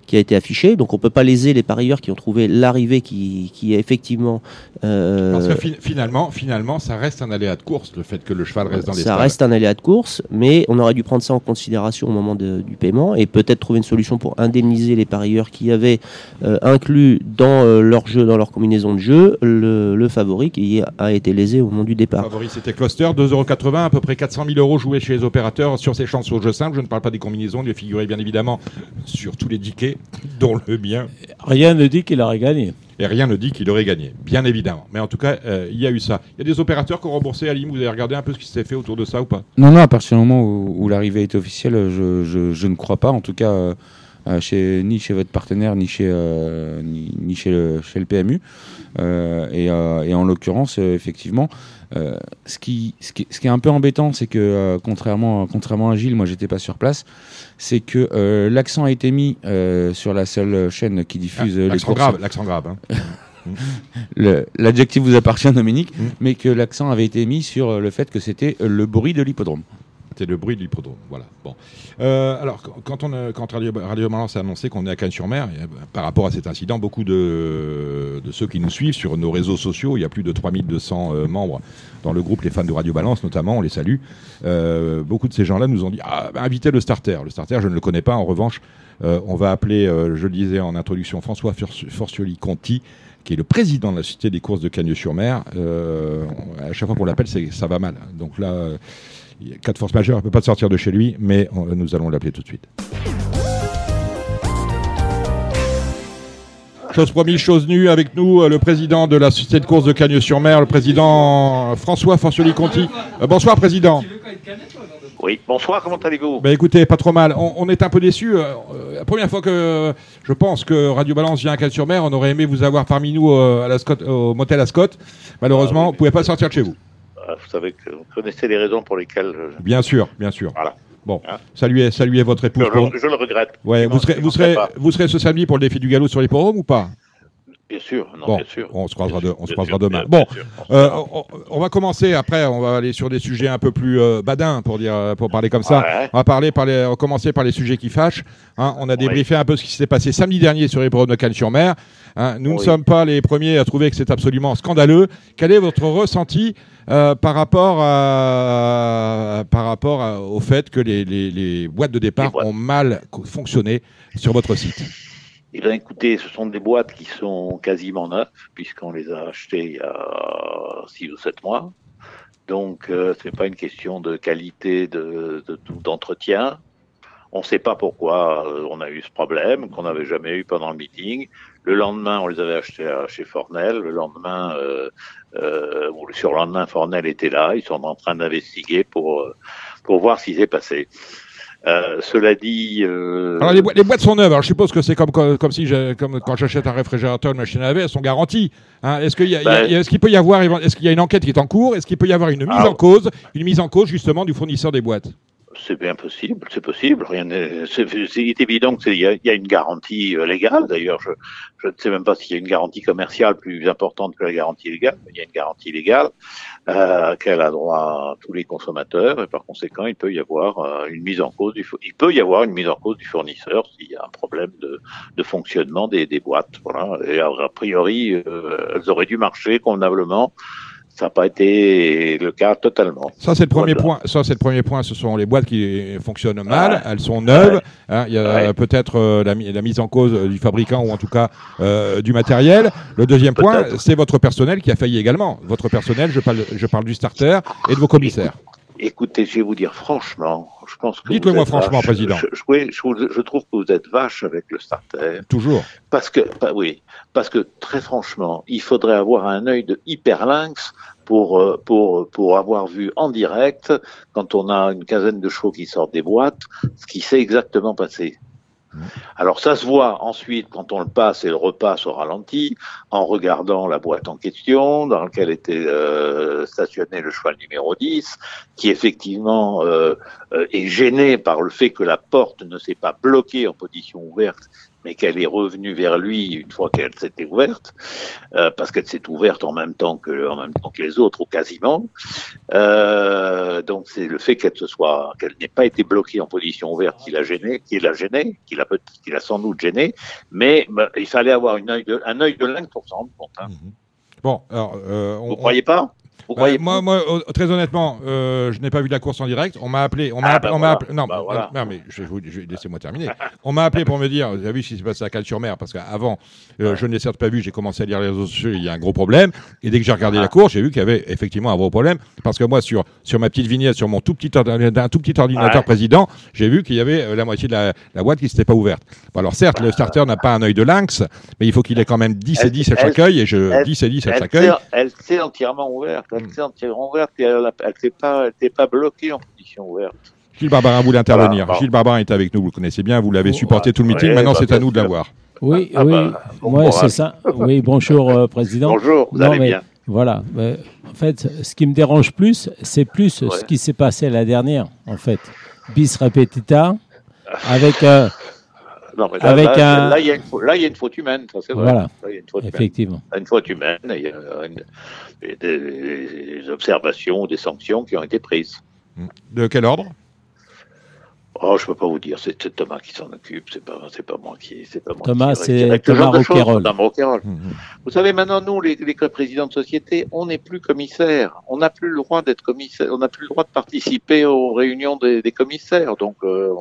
qui a été affichée. Donc on peut pas léser les parieurs qui ont trouvé l'arrivée qui, qui est effectivement. euh, Parce que fi- finalement, finalement, ça reste un aléa de course, le fait que le cheval reste dans les ça reste un aléa de course, mais on aurait dû prendre ça en considération au moment de- du paiement et peut-être trouver une solution pour indemniser les parieurs qui avaient euh, inclus dans euh, leur jeu, dans leur combinaison de jeu, le, le favori qui a été lésé au moment du départ. Favori, c'était Cluster, 2,80€, à peu près 400 000 euros joués chez les opérateurs sur ces chances au jeu simple. Je ne parle pas des combinaisons, il figurait bien évidemment sur tous les tickets, dont le mien. Rien ne dit qu'il aurait gagné. Et rien ne dit qu'il aurait gagné, bien évidemment. Mais en tout cas, euh, il y a eu ça. Il y a des opérateurs qui ont remboursé Alim. Vous avez regardé un peu ce qui s'est fait autour de ça ou pas? Non, non, à partir du moment où, où l'arrivée est officielle, je, je- je ne crois pas, en tout cas, euh, euh, chez, ni chez votre partenaire, ni chez, euh, ni, ni chez, le, chez le PMU. Euh, et, euh, et en l'occurrence, euh, effectivement, Euh, ce, qui, ce, qui, ce qui est un peu embêtant, c'est que euh, contrairement, contrairement à Gilles, moi j'étais pas sur place, c'est que euh, l'accent a été mis sur la seule chaîne qui diffuse les Ah, L'accent courses. grave, l'accent grave. hein. L'adjectif vous appartient, Dominique, Mm. mais que l'accent avait été mis sur le fait que c'était le bruit de l'hippodrome. C'est le bruit de l'hippodrome. Voilà. Bon. Euh, alors, qu- quand, on, a- quand Radio, Radio Balance a annoncé qu'on est à Cannes-sur-Mer, y a- par rapport à cet incident, beaucoup de, de ceux qui nous suivent sur nos réseaux sociaux, il y a plus de 3200 euh, membres dans le groupe Les fans de Radio Balance, notamment, on les salue. Euh, beaucoup de ces gens-là nous ont dit ah, bah, invitez le starter. Le starter, je ne le connais pas. En revanche, euh, on va appeler, euh, je le disais en introduction, François Forci- Forcioli-Conti, qui est le président de la Société des courses de Cagnes-sur-Mer. Euh, à chaque fois qu'on l'appelle, ça va mal. Donc là. Il y a cas de force majeure, il ne peut pas sortir de chez lui, mais on- nous allons l'appeler tout de suite. Chose promise, chose nue, avec nous euh, le président de la Société de course de Cagnes-sur-Mer, le président euh, François Forcioli-Conti. Euh, bonsoir président. Oui, bonsoir, comment allez-vous? Ben écoutez, pas trop mal. On, on est un peu déçus. euh, la première fois que je pense que Radio Balance vient à Cagnes-sur-Mer, on aurait aimé vous avoir parmi nous à la Scott- au motel à Scott. Malheureusement, Ah oui, vous ne pouvez pas sortir de chez vous. Euh, Vous savez que vous connaissez les raisons pour lesquelles je, Bien sûr, bien sûr. Voilà. Bon, Hein saluez, saluez votre je, épouse. pour- je le regrette. Ouais, vous serez, vous serez, vous serez ce samedi pour le défi du galop sur l'hippodrome ou pas? Bien sûr, non, Bon, bien sûr. on se croisera, de- on se croisera demain. bien- Bon, bien euh, on, on va commencer après. On va aller sur des sujets un peu plus euh, badins pour dire, pour parler comme ça. Ouais. On va parler, par les, on va commencer par les sujets qui fâchent. hein. on a débriefé un peu ce qui s'est passé samedi dernier sur l'hippodrome de Cannes-sur-Mer. Hein. nous ne sommes pas les premiers à trouver que c'est absolument scandaleux. Quel est votre ressenti euh, par rapport, à, par rapport à- au fait que les, les- les boîtes de départ boîtes. ont mal fonctionné sur votre site? Eh bien, écoutez, ce sont des boîtes qui sont quasiment neuves, puisqu'on les a achetées il y a 6 ou 7 mois. Donc, euh, ce n'est pas une question de qualité de, d'entretien. On ne sait pas pourquoi euh, on a eu ce problème, qu'on n'avait jamais eu pendant le meeting. Le lendemain, on les avait achetés à- chez Fornel. Le lendemain, euh, euh, le surlendemain, Fornel était là. Ils sont en train d'investiguer pour, euh, pour voir ce qui s'est passé. Euh, cela dit, euh, Alors les, boîtes sont neuves. Alors je suppose que c'est comme, comme, comme si comme quand j'achète un réfrigérateur, une machine à laver, elles sont garanties. Hein, est-ce qu'il Ben- qu'il peut y avoir est-ce qu'il y a une enquête qui est en cours? Est-ce qu'il peut y avoir une mise Ah. en cause, une mise en cause justement du fournisseur des boîtes? C'est bien possible, c'est possible. Rien c'est c'est évident qu'il y, y a une garantie euh, légale. D'ailleurs, je, je ne sais même pas s'il y a une garantie commerciale plus importante que la garantie légale. Mais il y a une garantie légale euh, qu'elle a droit à tous les consommateurs. Et par conséquent, il peut y avoir euh, une mise en cause du il peut y avoir une mise en cause du fournisseur s'il y a un problème de, de fonctionnement des, des boîtes. Voilà. Et a priori, euh, elles auraient dû marcher convenablement. Ça n'a pas été le cas totalement. Ça c'est le premier Voilà. point. Ça c'est le premier point. Ce sont les boîtes qui fonctionnent mal. Ouais. Elles sont neuves. Ouais. hein, il y a Ouais. peut-être euh, la, mi- la mise en cause euh, du fabricant ou en tout cas euh, du matériel. Le deuxième point, c'est votre personnel qui a failli également. Votre personnel, je parle, je parle du starter et de vos commissaires. Écoutez, je vais vous dire franchement, je pense que. Dites-le moi franchement, vache. président. Je, je- oui, je, vous- je trouve que vous êtes vache avec le starter. Toujours. Parce que, bah oui, parce que très franchement, il faudrait avoir un œil de hyperlynx pour, euh, pour, pour avoir vu en direct, quand on a une quinzaine de chevaux qui sortent des boîtes, ce qui s'est exactement passé. Alors ça se voit ensuite quand on le passe et le repasse au ralenti, en regardant la boîte en question dans laquelle était euh, stationné le cheval numéro 10, qui effectivement euh, euh, est gêné par le fait que la porte ne s'est pas bloquée en position ouverte, mais qu'elle est revenue vers lui une fois qu'elle s'était ouverte, euh, parce qu'elle s'est ouverte en même temps que en même temps que les autres ou quasiment. Euh, donc c'est le fait qu'elle se soit qu'elle n'ait pas été bloquée en position ouverte qui l'a gêné, qui l'a gêné, qui l'a qui l'a sans doute gêné, mais bah, il fallait avoir une œil de, un œil de lynx pour s'en rendre compte. hein. Bon, alors, euh, on- Vous on- croyez pas? Vous Euh, croyez moi, moi, euh, très honnêtement, euh, je n'ai pas vu la course en direct. On m'a appelé. On m'a Ah, appelé. bah on voilà. appelé- Non, Bah non, voilà. non, mais je vais vous, je laissez-moi terminer. on m'a appelé pour me dire. Vous avez vu ce qui s'est passé à Cal-sur-Mer Parce qu'avant, euh, je ne l'ai certes pas vu. J'ai commencé à lire les réseaux sociaux. Il y a un gros problème. Et dès que j'ai regardé Ah. la course, j'ai vu qu'il y avait effectivement un gros problème. Parce que moi, sur sur ma petite vignette, sur mon tout petit ordinateur, un tout petit ordinateur président, j'ai vu qu'il y avait euh, la moitié de la, la boîte qui s'était pas ouverte. Bon, alors certes, le starter n'a pas un œil de lynx, mais il faut qu'il ait quand même 10 et Elle- 10 à chaque œil. Et je elle- 10 et 10 à chaque œil. elle s'est entièrement ouverte. A- elle s'est pas, pas bloquée en position ouverte. Gilles Barbarin voulait intervenir. Voilà, bon. Gilles Barbarin est avec nous, vous le connaissez bien, vous l'avez supporté tout le meeting, ouais, maintenant bah, c'est à nous de l'avoir. Oui, Ah oui, bah, bon ouais, courage. c'est ça. Oui, bonjour, euh, Président. Bonjour, vous Non, allez mais bien Voilà. Euh, en fait, ce qui me dérange plus, c'est plus Ouais. ce qui s'est passé la dernière, en fait. Bis repetita, avec euh, Non, mais là, Avec là, un- là, il y a une faute- là, il y a une faute humaine, ça c'est vrai. Voilà. Là, il y a une faute humaine. effectivement. une faute humaine, il y a une- et des, des observations, des sanctions qui ont été prises. De quel ordre? Oh, je peux pas vous dire, c'est Thomas qui s'en occupe, c'est pas, c'est pas moi qui, c'est pas moi Thomas, qui c'est Thomas Rouquayrol. Thomas Rouquayrol. Mhm. Vous savez, maintenant, nous, les, les présidents de société, on n'est plus commissaires. On n'a plus le droit d'être commissaire. On n'a plus le droit de participer aux réunions des, des commissaires. Donc, euh,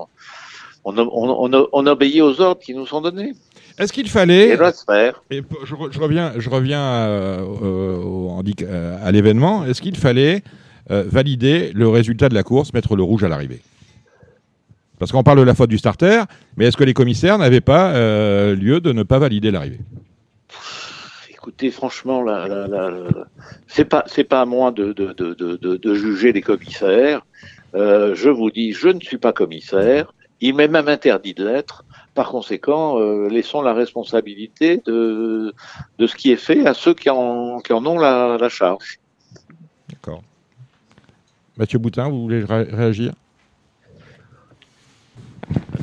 on, on, on, on obéit aux ordres qui nous sont donnés. Est-ce qu'il fallait faire. Et je, re- je reviens, je reviens euh, euh, euh, à l'événement. Est-ce qu'il fallait euh, valider le résultat de la course, mettre le rouge à l'arrivée? Parce qu'on parle de la faute du starter, mais est-ce que les commissaires n'avaient pas euh, lieu de ne pas valider l'arrivée? Écoutez, franchement, là, là, là, c'est pas, c'est pas à moi de, de, de, de, de, de juger les commissaires. Euh, je vous dis, je ne suis pas commissaire. Il m'est même interdit de l'être. Par conséquent, euh, laissons la responsabilité de, ce qui est fait à ceux qui en, ont la, charge. D'accord. Mathieu Boutin, vous voulez ré- réagir?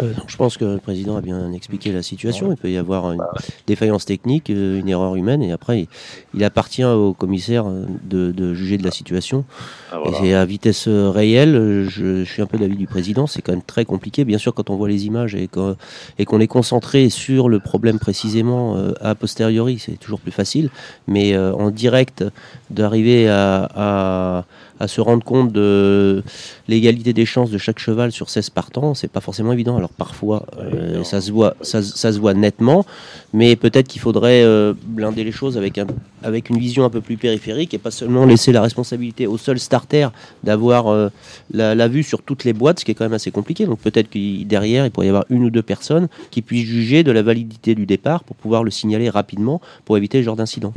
Euh, je pense que le président a bien expliqué la situation. Il peut y avoir une défaillance technique, euh, une erreur humaine, et après, il, il appartient au commissaire euh, de, de juger de la situation. Ah, Et voilà. à vitesse réelle. Je, je suis un peu d'avis du président. C'est quand même très compliqué. Bien sûr, quand on voit les images et qu'on est concentré sur le problème précisément euh, a posteriori, c'est toujours plus facile. Mais euh, en direct, d'arriver à, à, à se rendre compte de l'égalité des chances de chaque cheval sur 16 partants, c'est pas forcément évident. Alors parfois, euh, ça se voit, ça, se- ça se voit nettement, mais peut-être qu'il faudrait euh, blinder les choses avec un, avec une vision un peu plus périphérique et pas seulement laisser la responsabilité au seul starter d'avoir euh, la, la vue sur toutes les boîtes, ce qui est quand même assez compliqué. Donc peut-être que derrière, il pourrait y avoir une ou deux personnes qui puissent juger de la validité du départ pour pouvoir le signaler rapidement pour éviter ce genre d'incident.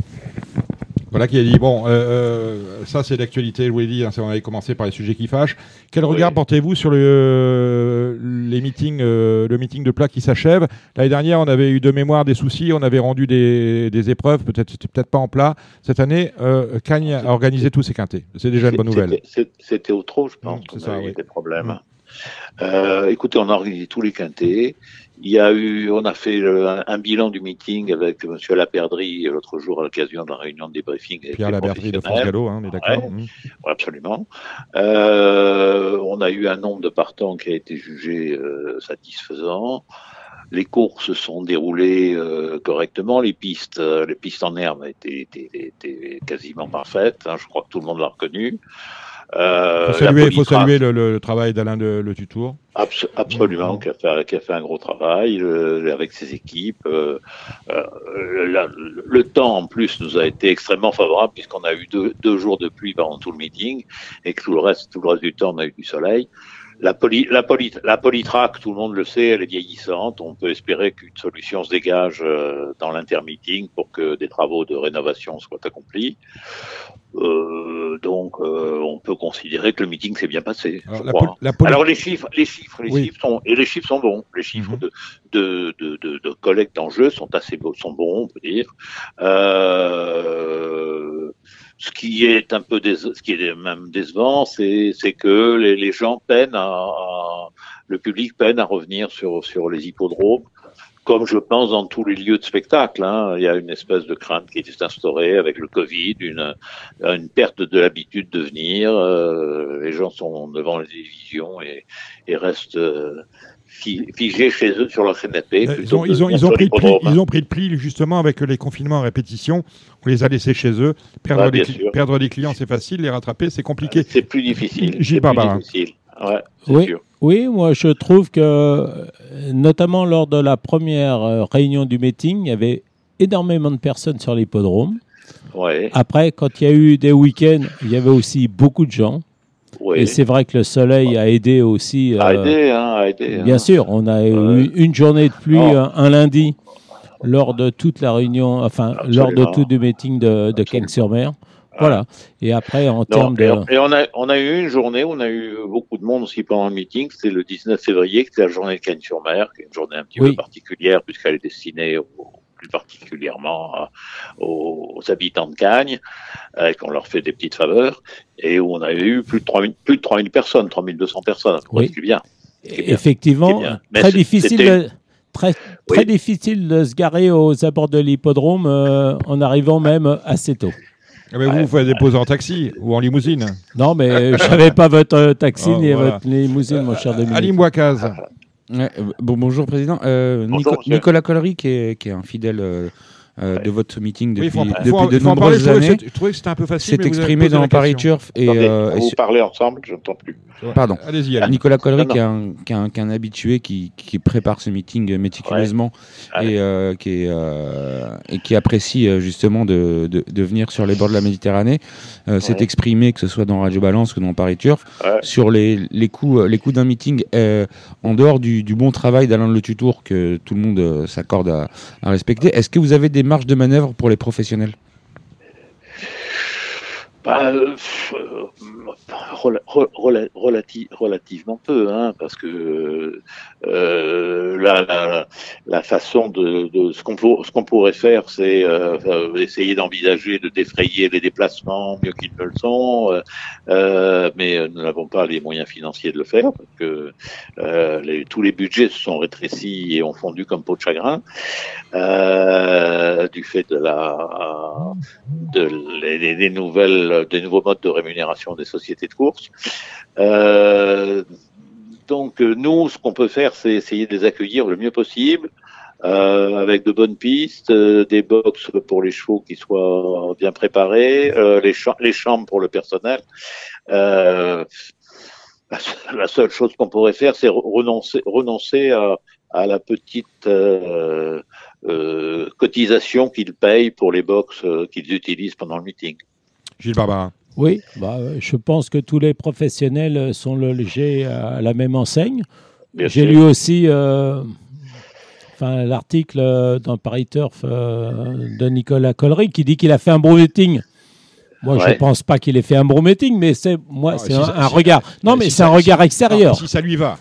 Voilà qui a dit bon, euh, euh, ça c'est l'actualité, je vous l'ai dit, hein, on avait commencé par les sujets qui fâchent. Quel Oui. regard portez-vous sur le, euh, les meetings, euh, le meeting de plat qui s'achève? L'année dernière, on avait eu de mémoire des soucis, on avait rendu des, des épreuves, peut-être c'était peut-être pas en plat. Cette année, Cagne a organisé tous ses quintés. C'est déjà une bonne nouvelle. C'était- au trop, je pense, qu'on c'est ça, avait eu oui. des problèmes. Écoutez, on a organisé tous les quintés. Il y a eu, on a fait le- un, un bilan du meeting avec Monsieur Laperdrie l'autre jour à l'occasion de la réunion de débriefing. Pierre les Laberterie de France. Gallo, hein, on est d'accord. Ouais. Mmh. Ouais, absolument. Euh, on a eu un nombre de partants qui a été jugé euh, satisfaisant. Les courses se sont déroulées euh, correctement. Les pistes, euh, les pistes en herbe étaient, étaient- étaient quasiment parfaites. hein. je crois que tout le monde l'a reconnu. Euh, faut la saluer, faut saluer le, le travail d'Alain de, Le Tutour. Abs- absolument, qui a, fait, qui a fait un gros travail euh, avec ses équipes. Euh, euh, la- le temps, en plus, nous a été extrêmement favorable puisqu'on a eu deux, deux jours de pluie pendant tout le meeting et que tout le reste, tout le reste du temps, on a eu du soleil. La, poly, la, poly, la polytrack, tout le monde le sait, elle est vieillissante. On peut espérer qu'une solution se dégage euh, dans l'intermeeting pour que des travaux de rénovation soient accomplis. Euh, donc, euh, on peut considérer que le meeting s'est bien passé. Alors, je crois. la Alors les chiffres, les chiffres, les Oui. chiffres sont et les chiffres sont bons. Les chiffres Mhm. de, de, de, de, de collecte d'enjeux sont assez beaux, sont bons, on peut dire. Euh, ce qui est un peu ce qui est même décevant, c'est que les, gens peinent à, le public peine à revenir sur les hippodromes. Comme je pense dans tous les lieux de spectacle, hein, il y a une espèce de crainte qui est instaurée avec le Covid, une, perte de l'habitude de venir. euh, les gens sont devant les télévisions et, restent euh, figés chez eux sur leur canapé. Euh, Ils ont, ils, ont, de ils, ont pris le pli, ils ont pris le pli justement avec les confinements à répétition. On les a laissés chez eux. Perdre, des, bien cli- sûr. perdre des clients, c'est facile. Les rattraper, c'est compliqué. C'est plus difficile. Gilles Barbara. difficile. Ouais, Oui. sûr. Oui, moi je trouve que, notamment lors de la première euh, réunion du meeting, il y avait énormément de personnes sur l'hippodrome. Ouais, Après, quand il y a eu des week-ends, il y avait aussi beaucoup de gens. Et c'est vrai que le soleil a aidé aussi. À euh, aider, hein, aider. Bien hein. sûr, on a eu une journée de pluie un, un lundi lors de toute la réunion, enfin lors de tout le meeting de, de Cagnes-sur-Mer. Voilà. Et après, en termes de... on- et on a on a eu une journée, où on a eu beaucoup de monde aussi pendant le meeting. C'était le 19 février, qui était la journée de Cannes-sur-Mer, qui est une journée un petit Oui. peu particulière puisqu'elle est destinée aux, plus particulièrement euh, aux, aux habitants de Cagnes, euh, qu'on leur fait des petites faveurs, et où on avait eu plus de 3000, plus de 3000 personnes, 3200 personnes, Oui. ce qui est bien. Effectivement, bien. Très c'est- difficile, de, très, très Oui. difficile de se garer aux abords de l'hippodrome euh, en arrivant même assez tôt. Ah, mais vous, vous faites des pauses en taxi ou en limousine. Non, mais je n'avais pas votre euh, taxi Oh, ni voilà. votre limousine, mon cher Dominique. Alim Bouakaz. Ouais, euh, bon, bonjour président. Euh, Bonjour, Nico- monsieur. Nicolas Collery, qui est, qui est un fidèle euh, Ouais. de votre meeting Oui, depuis, faut en, depuis faut en- de faut en parler. nombreuses trouvais, années, que- je trouvais que c'était un peu facile. avez exprimé dans Paris. Turf et, Attendez, euh, vous parlez ensemble, je n'entends plus. Pardon. Allez-y. Nicolas Collery, qui est, un, qui est un- qui est un habitué, qui, qui prépare ce meeting méticuleusement Ouais. et, euh, qui est, euh, et qui apprécie justement de, de, de venir sur les bords de la Méditerranée, euh, s'est Ouais. exprimé, que ce soit dans Radio Balance ou dans Paris Turf, Ouais. sur les, les coups d'un meeting euh, en dehors du, du bon travail d'Alain Le Tutour que tout le monde s'accorde à, à respecter. Est-ce que vous avez des marges de manœuvre pour les professionnels Bah, euh, euh, rela- re- rela- relati- relativement peu, hein, parce que euh, la, la, la façon de, de ce qu'on pourrait faire, c'est euh, euh, essayer d'envisager de défrayer les déplacements mieux qu'ils ne le sont, euh, euh, mais euh, nous n'avons pas les moyens financiers de le faire parce que euh, les- tous les budgets se sont rétrécis et ont fondu comme peau de chagrin euh, du fait de la de les nouvelles, des nouveaux modes de rémunération des sociétés de course. Euh, donc euh, nous, ce qu'on peut faire, c'est essayer de les accueillir le mieux possible. euh, avec de bonnes pistes, euh, des box pour les chevaux qui soient bien préparés, les, les chambres pour le personnel. La, se- la seule chose qu'on pourrait faire, c'est re- renoncer, à, la petite cotisation qu'ils payent pour les box qu'ils utilisent pendant le meeting. Gilles Barbara. Oui, bah, euh, je pense que tous les professionnels euh, sont logés à la même enseigne. J'ai lu aussi euh, enfin, l'article dans Paris Turf euh, de Nicolas Collery qui dit qu'il a fait un meeting. Moi, je ne pense pas qu'il ait fait un meeting, mais c'est moi, Ah, c'est si un, regard. Non, mais si c'est un regard extérieur. si ça lui va.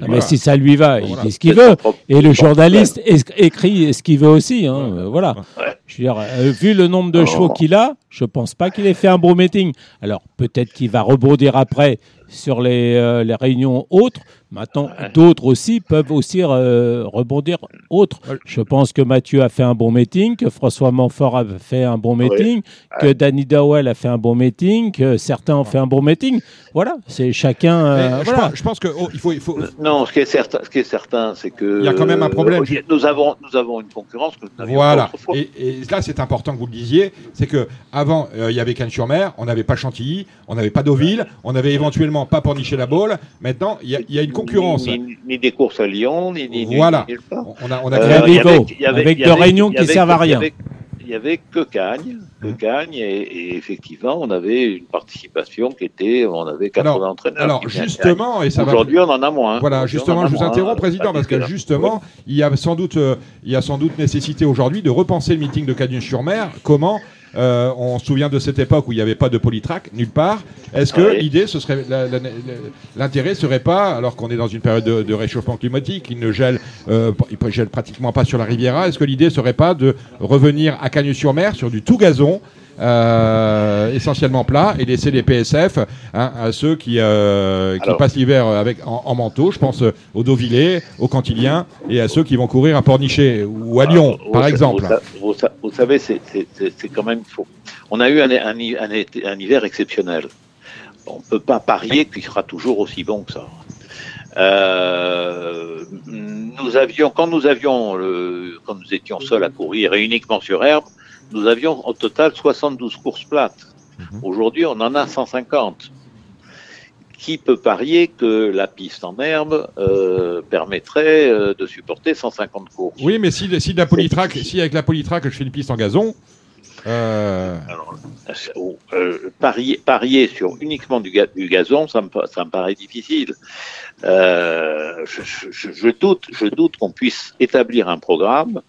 Ah, mais si ça lui va, il Voilà. dit ce qu'il veut. propre- Et le journaliste écrit ce qu'il veut aussi. hein, Ouais. euh, Voilà. Ouais. Je veux dire, euh, vu le nombre de Oh. chevaux qu'il a, je pense pas qu'il ait fait un bon meeting. Alors peut-être qu'il va rebondir après sur les, euh, les réunions autres. Maintenant, Ouais. d'autres aussi peuvent aussi euh, rebondir autres. Je pense que Mathieu a fait un bon meeting, que François Manfort a fait un bon Ouais. meeting, que Danny Dowell a fait un bon meeting, que certains ont fait un bon meeting. Voilà, c'est chacun. Euh, je, voilà. pense, je pense que oh, il faut, il faut. Non, ce qui est certain, ce qui est certain, c'est que Il y a quand même un problème. euh, nous avons, nous avons une concurrence que nous n'avions pas Voilà. Et, et là, c'est important que vous le disiez, c'est que avant, euh, il y avait Cannes-sur-Mer, on n'avait pas Chantilly, on n'avait pas Deauville, on avait éventuellement pas Pornichet-la-Baule. Maintenant, il y, a- il y a une concurrence. Ni, ni- ni des courses à Lyon, ni, Voilà. On a, on a Euh, créé- un avait- niveau, avec avait- réunions qui servent à rien. Il y avait que Cagnes, que. Cagnes, et, et effectivement, on avait une participation qui était, on avait 80 Alors- entraîneurs. Alors justement, et ça. Aujourd'hui, on en a moins. Voilà, justement, je vous interromps, euh, président, parce que justement, il y a sans doute, euh, il y a sans doute nécessité aujourd'hui de repenser le meeting de Cagnes-sur-Mer. Comment euh, on se souvient de cette époque où il n'y avait pas de polytrack nulle part. Est-ce que l'idée, ce serait l'intérêt serait pas, alors qu'on est dans une période de, de réchauffement climatique, il ne gèle, euh, il ne gèle pratiquement pas sur la Riviera. Est-ce que l'idée serait pas de revenir à Cagnes-sur-Mer sur du tout gazon? Euh, essentiellement plat et laisser les PSF hein, à ceux qui, euh, qui Alors. passent l'hiver avec en, en manteau. Je pense euh, aux Deauvillers, aux Cantiliens et à ceux qui vont courir à Pornichet ou à Lyon, Vous- par vous- exemple. Vous, sa- vous sa- vous savez, c'est- quand même faux. On a eu un, un, un été- un hiver exceptionnel. On ne peut pas parier qu'il sera toujours aussi bon que ça. Euh, nous avions, quand nous avions, le- quand nous étions seuls à courir et uniquement sur herbe, nous avions au total 72 courses plates. Mhm. Aujourd'hui, on en a 150. Qui peut parier que la piste en herbe euh, permettrait euh, de supporter 150 courses? Oui, mais si, la polytrack, si avec la polytrack je fais une piste en gazon, euh, Alors, euh, parier, parier sur uniquement du, ga- du gazon, ça me, pa- ça me paraît difficile. Euh, je, je- je- je doute, je doute qu'on puisse établir un programme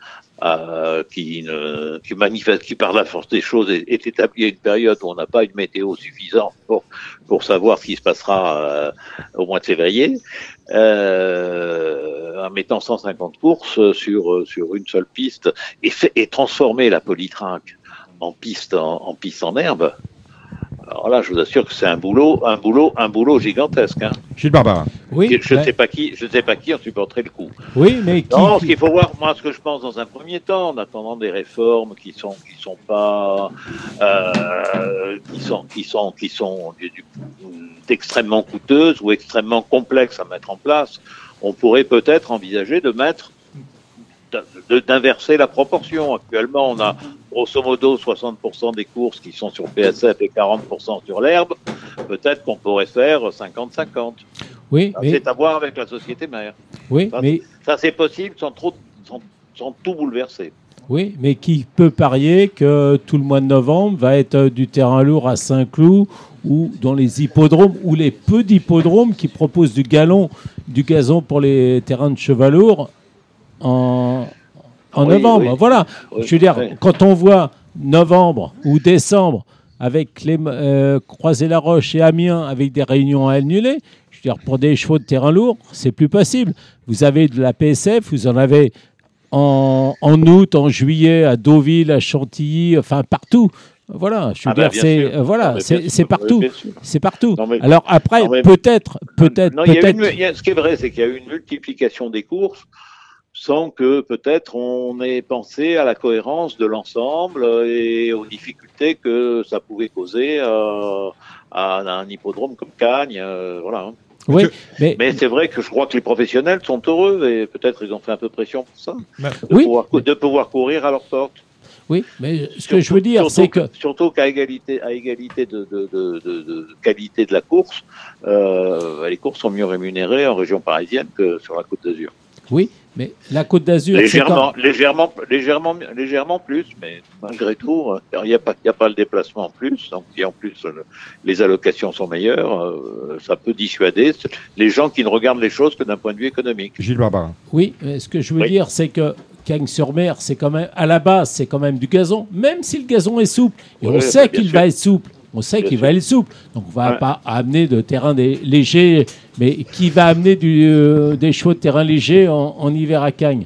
euh, qui, ne, qui manifeste, qui par la force des choses est, est établi à une période où on n'a pas une météo suffisante pour, pour savoir ce qui se passera euh, au mois de février, euh, en mettant 150 courses sur, sur une seule piste et, fait, et transformer la polytrinque en piste en piste en herbe. Alors là, je vous assure que c'est un boulot, un boulot, un boulot gigantesque. Hein. Gilles Barbara. Oui, je ne ouais. sais pas qui, je ne sais pas qui en supporterait le coup. oui, mais qui, Non, ce qui- qu'il faut voir, moi, ce que je pense dans un premier temps, en attendant des réformes qui sont, qui sont pas, euh, qui sont, qui sont, qui sont du- du- extrêmement coûteuses ou extrêmement complexes à mettre en place, on pourrait peut-être envisager de mettre, de- d'inverser la proportion. Actuellement, on a grosso modo 60% des courses qui sont sur PSF et 40% sur l'herbe. Peut-être qu'on pourrait faire 50-50. oui, mais, C'est à voir avec la société mère. oui, ça, mais, Ça, c'est possible sans trop, sans, sans tout bouleverser. oui, mais qui peut parier que tout le mois de novembre va être du terrain lourd à Saint-Cloud ou dans les hippodromes ou les peu d'hippodromes qui proposent du galon, du gazon pour les terrains de cheval lourd en, en Oui, novembre. oui. Voilà. Oui, Je veux dire, quand on voit novembre ou décembre avec les euh, Croisé-la-Roche et Amiens avec des réunions annulées, je veux dire, pour des chevaux de terrain lourd, c'est plus possible. Vous avez de la PSF, vous en avez en, en août, en juillet, à Deauville, à Chantilly, enfin partout. Voilà, je veux Ah bah, dire, bien c'est euh, voilà, Ah bah, c'est partout, c'est partout. Non, mais- Alors après, peut-être, peut-être, peut-être. ce qui est vrai, c'est qu'il y a eu une multiplication des courses sans que peut-être on ait pensé à la cohérence de l'ensemble et aux difficultés que ça pouvait causer euh, à un hippodrome comme Cagnes. euh, voilà. Oui, mais, Mais c'est vrai que je crois que les professionnels sont heureux et peut-être ils ont fait un peu pression pour ça, de, Oui. pouvoir, cou- de pouvoir courir à leur porte. oui, mais ce que je veux Surtout- dire, c'est surtout que surtout qu'à égalité, à égalité de, de, de, de- de qualité de la course, euh, les courses sont mieux rémunérées en région parisienne que sur la Côte d'Azur. oui, mais la Côte d'Azur, Légèrement, quand- légèrement, légèrement, légèrement plus, mais malgré tout, euh, il n'y a pas, il y a pas le déplacement en plus, donc et en plus euh, les allocations sont meilleures, euh, ça peut dissuader les gens qui ne regardent les choses que d'un point de vue économique. Gilles Barbara. Oui, mais ce que je veux Oui. dire, c'est que Cagnes-sur-Mer, c'est quand même, à la base, c'est quand même du gazon, même si le gazon est souple. Et on sait qu'il va être souple. On sait qu'il va être souple. Donc, on va Ouais. pas amener de terrain des, léger, mais qui va amener du, euh, des chevaux de terrain léger en, en hiver à Cagnes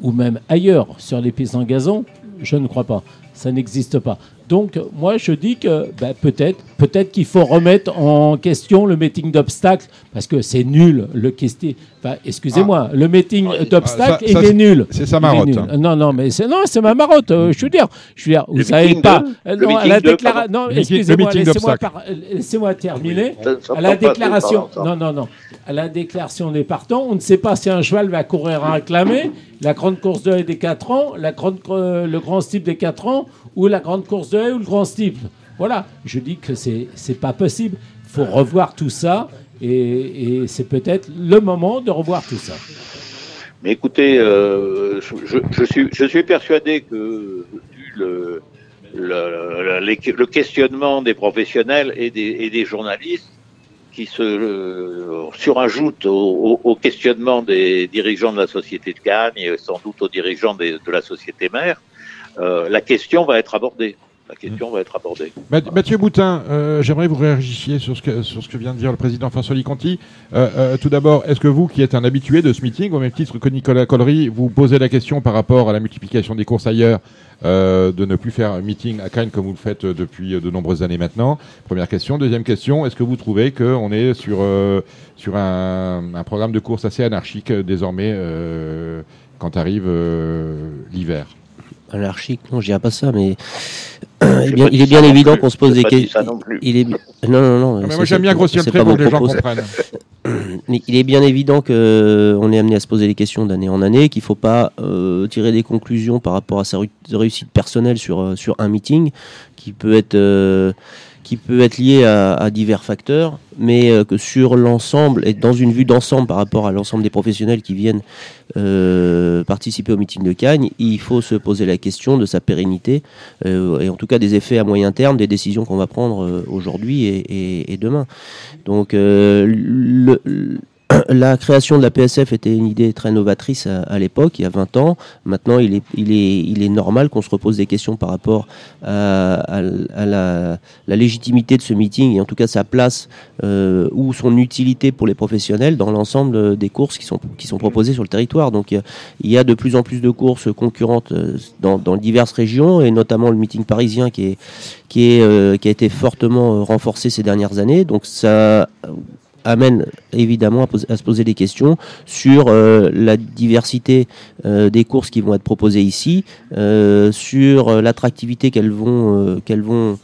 ou même ailleurs sur les pistes en gazon? Je ne crois pas. Ça n'existe pas. Donc, moi, je dis que ben, peut-être peut-être qu'il faut remettre en question le meeting d'obstacles parce que c'est nul. Le question. Enfin, excusez-moi, le meeting d'obstacles, Ah, ça, il est nul. C'est sa marotte. nul. hein. Non, non, mais c'est non, c'est ma marotte. euh, je veux dire, je veux dire, vous Le savez pas. de- non, à la excusez-moi, laissez-moi d'obstacles. par- terminer. Ça- ça À la déclaration, non, non, non. À la déclaration des partants, on ne sait pas si un cheval va courir à réclamer la grande course de haie des 4 ans, la grande, euh, le grand steeple des 4 ans, ou la grande course de haie ou le grand steeple. Voilà. Je dis que c'est c'est pas possible. Il faut revoir tout ça, et, c'est peut-être le moment de revoir tout ça. Mais écoutez, euh, je, suis, persuadé que le, le, questionnement des professionnels et des, journalistes qui se euh, surajoutent au, questionnement des dirigeants de la société de Cannes et sans doute aux dirigeants de la société mère, euh, la question va être abordée. La question va être abordée. Math- Mathieu Boutin, euh, j'aimerais vous réagissiez sur ce, que, sur ce que vient de dire le président François Liconti. Euh, euh, tout d'abord, est-ce que vous, qui êtes un habitué de ce meeting, au même titre que Nicolas Collery, vous posez la question par rapport à la multiplication des courses ailleurs, euh, de ne plus faire un meeting à Cannes comme vous le faites depuis de nombreuses années maintenant? Première question. Deuxième question, est-ce que vous trouvez qu'on est sur, sur un, un programme de course assez anarchique désormais quand arrive l'hiver? Anarchique, non, je dirais pas ça, mais Eh bien, il est bien évident qu'on se pose des questions. Il est non, non, non. Ah, mais Moi, j'aime bien grossir le c'est trait pas pour que les gens propos, ça. comprennent. Mais il est bien évident que euh, on est amené à se poser les questions d'année en année, qu'il ne faut pas euh, tirer des conclusions par rapport à sa réussite personnelle sur, euh, sur un meeting, qui peut être, euh, qui peut être lié à, divers facteurs, mais euh, que sur l'ensemble, et dans une vue d'ensemble par rapport à l'ensemble des professionnels qui viennent euh, participer au meeting de Cagnes, il faut se poser la question de sa pérennité, euh, et en tout cas des effets à moyen terme des décisions qu'on va prendre aujourd'hui et, demain. Donc le, la création de la PSF était une idée très novatrice à, l'époque, il y a 20 ans. Maintenant, il est, normal qu'on se repose des questions par rapport à, la, légitimité de ce meeting et en tout cas sa place euh, ou son utilité pour les professionnels dans l'ensemble des courses qui sont, proposées sur le territoire. Donc il y a- il y a de plus en plus de courses concurrentes euh, dans, diverses régions et notamment le meeting parisien qui, qui, euh, a été fortement euh, renforcé ces dernières années. Donc ça amène évidemment à, se poser des questions sur euh, la diversité euh, des courses qui vont être proposées ici, euh, sur l'attractivité qu'elles vont, qu'elles vont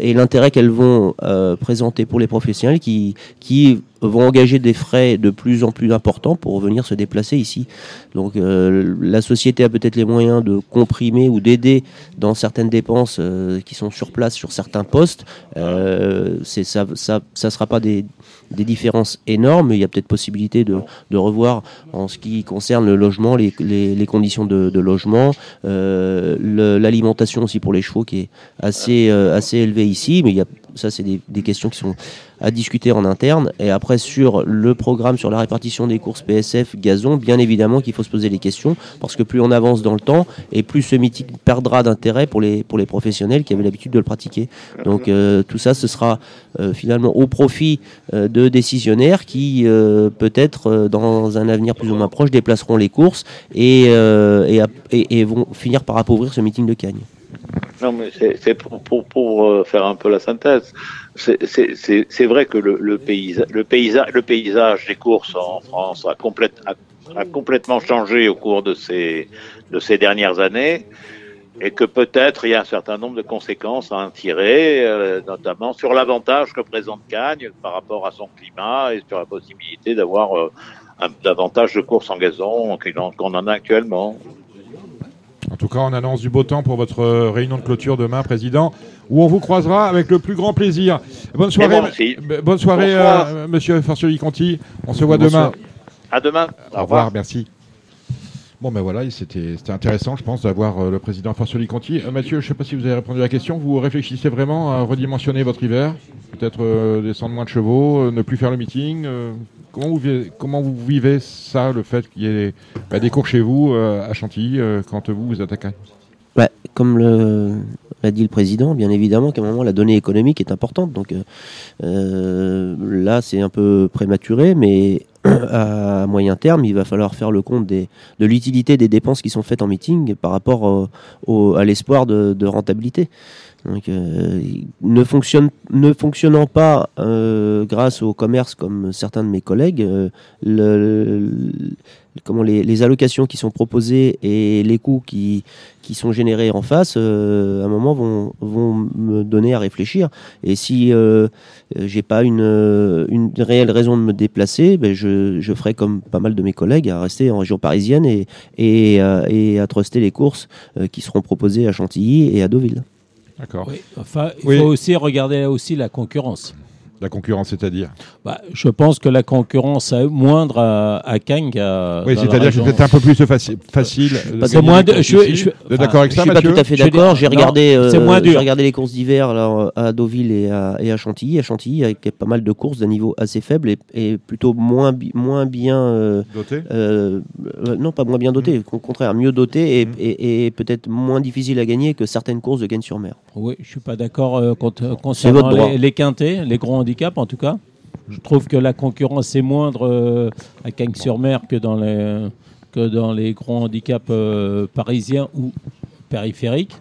et l'intérêt qu'elles vont présenter pour les professionnels qui, qui vont engager des frais de plus en plus importants pour venir se déplacer ici. Donc euh, la société a peut-être les moyens de comprimer ou d'aider dans certaines dépenses euh, qui sont sur place sur certains postes. Euh, ça, ça, ça sera pas des, des différences énormes. mais Il y a peut-être possibilité de, de revoir en ce qui concerne le logement, les, les, conditions de, logement, euh, l'alimentation aussi pour les chevaux qui est assez, assez élevée ici. Mais il y a, ça, c'est des, questions qui sont à discuter en interne. Et après, sur le programme, sur la répartition des courses PSF, gazon, bien évidemment qu'il faut se poser des questions, parce que plus on avance dans le temps, et plus ce meeting perdra d'intérêt pour les, les professionnels qui avaient l'habitude de le pratiquer. Donc euh, tout ça, ce sera euh, finalement au profit euh, de décisionnaires qui, peut-être, dans un avenir plus ou moins proche, déplaceront les courses et- et vont finir par appauvrir ce meeting de Cagnes. Non, mais c'est pour, euh, faire un peu la synthèse. C'est- vrai que le, le, paysa- le, paysa- le paysage des courses en France a, complète- a, a complètement changé au cours de ces, de ces dernières années et que peut-être il y a un certain nombre de conséquences à en tirer, euh, notamment sur l'avantage que présente Cagnes par rapport à son climat et sur la possibilité d'avoir euh, davantage de courses en gazon qu'on en a actuellement. En tout cas, on annonce du beau temps pour votre euh, réunion de clôture demain, Président, où on vous croisera avec le plus grand plaisir. Bonne soirée, bonne soirée, euh, Monsieur Farcioli-Conti. On se voit Bonsoir. demain. À demain. Au revoir, merci. Bon, ben voilà, c'était intéressant, je pense, d'avoir euh, le président Farcioli-Conti. Euh, Mathieu, je ne sais pas si vous avez répondu à la question. Vous réfléchissez vraiment à redimensionner votre hiver? Peut-être euh, descendre moins de chevaux, ne plus faire le meeting comment, vous vivez, ça, le fait qu'il y ait bah, des cours chez vous, à Chantilly, quand vous vous attaquez? Bah, comme l'a dit le président, bien évidemment qu'à un moment la donnée économique est importante. Donc là, c'est un peu prématuré, mais à moyen terme, il va falloir faire le compte des, de l'utilité des dépenses qui sont faites en meeting par rapport au- à l'espoir de, rentabilité. Donc, euh, ne, fonctionne, ne fonctionnant pas euh, grâce au commerce comme certains de mes collègues, euh, le- comment les, les allocations qui sont proposées et les coûts qui, qui sont générés en face, euh, à un moment, vont, vont me donner à réfléchir. Et si euh, j'ai pas une, une réelle raison de me déplacer, ben je, je ferai comme pas mal de mes collègues à rester en région parisienne et, et, euh, et à truster les courses euh, qui seront proposées à Chantilly et à Deauville. D'accord. Oui, enfin, il Oui. faut aussi regarder aussi la concurrence. La concurrence, c'est-à-dire Bah, je pense que la concurrence est moindre à, à qu'à. Oui, c'est-à-dire que c'est peut-être un peu plus faci- facile. pas gagner moins de- je- je- d'accord avec Je ça, suis pas Mathieu tout à fait Je d'accord. J'ai regardé, euh, c'est moins dur. j'ai regardé les courses d'hiver là, à Deauville et à, et à Chantilly. À Chantilly, avec pas mal de courses d'un niveau assez faible et, et plutôt moins, bi- moins bien. euh, Doté euh, euh, non, pas moins bien doté, au contraire, mieux doté et, Mm. et- et peut-être moins difficile à gagner que certaines courses de Gaines-sur-Mer. Oui, je suis pas d'accord euh, euh, concernant les, les quintés, les gros handicaps en tout cas. Je trouve que la concurrence est moindre euh, à Cagnes-sur-Mer que dans les que dans les gros handicaps euh, parisiens ou périphériques.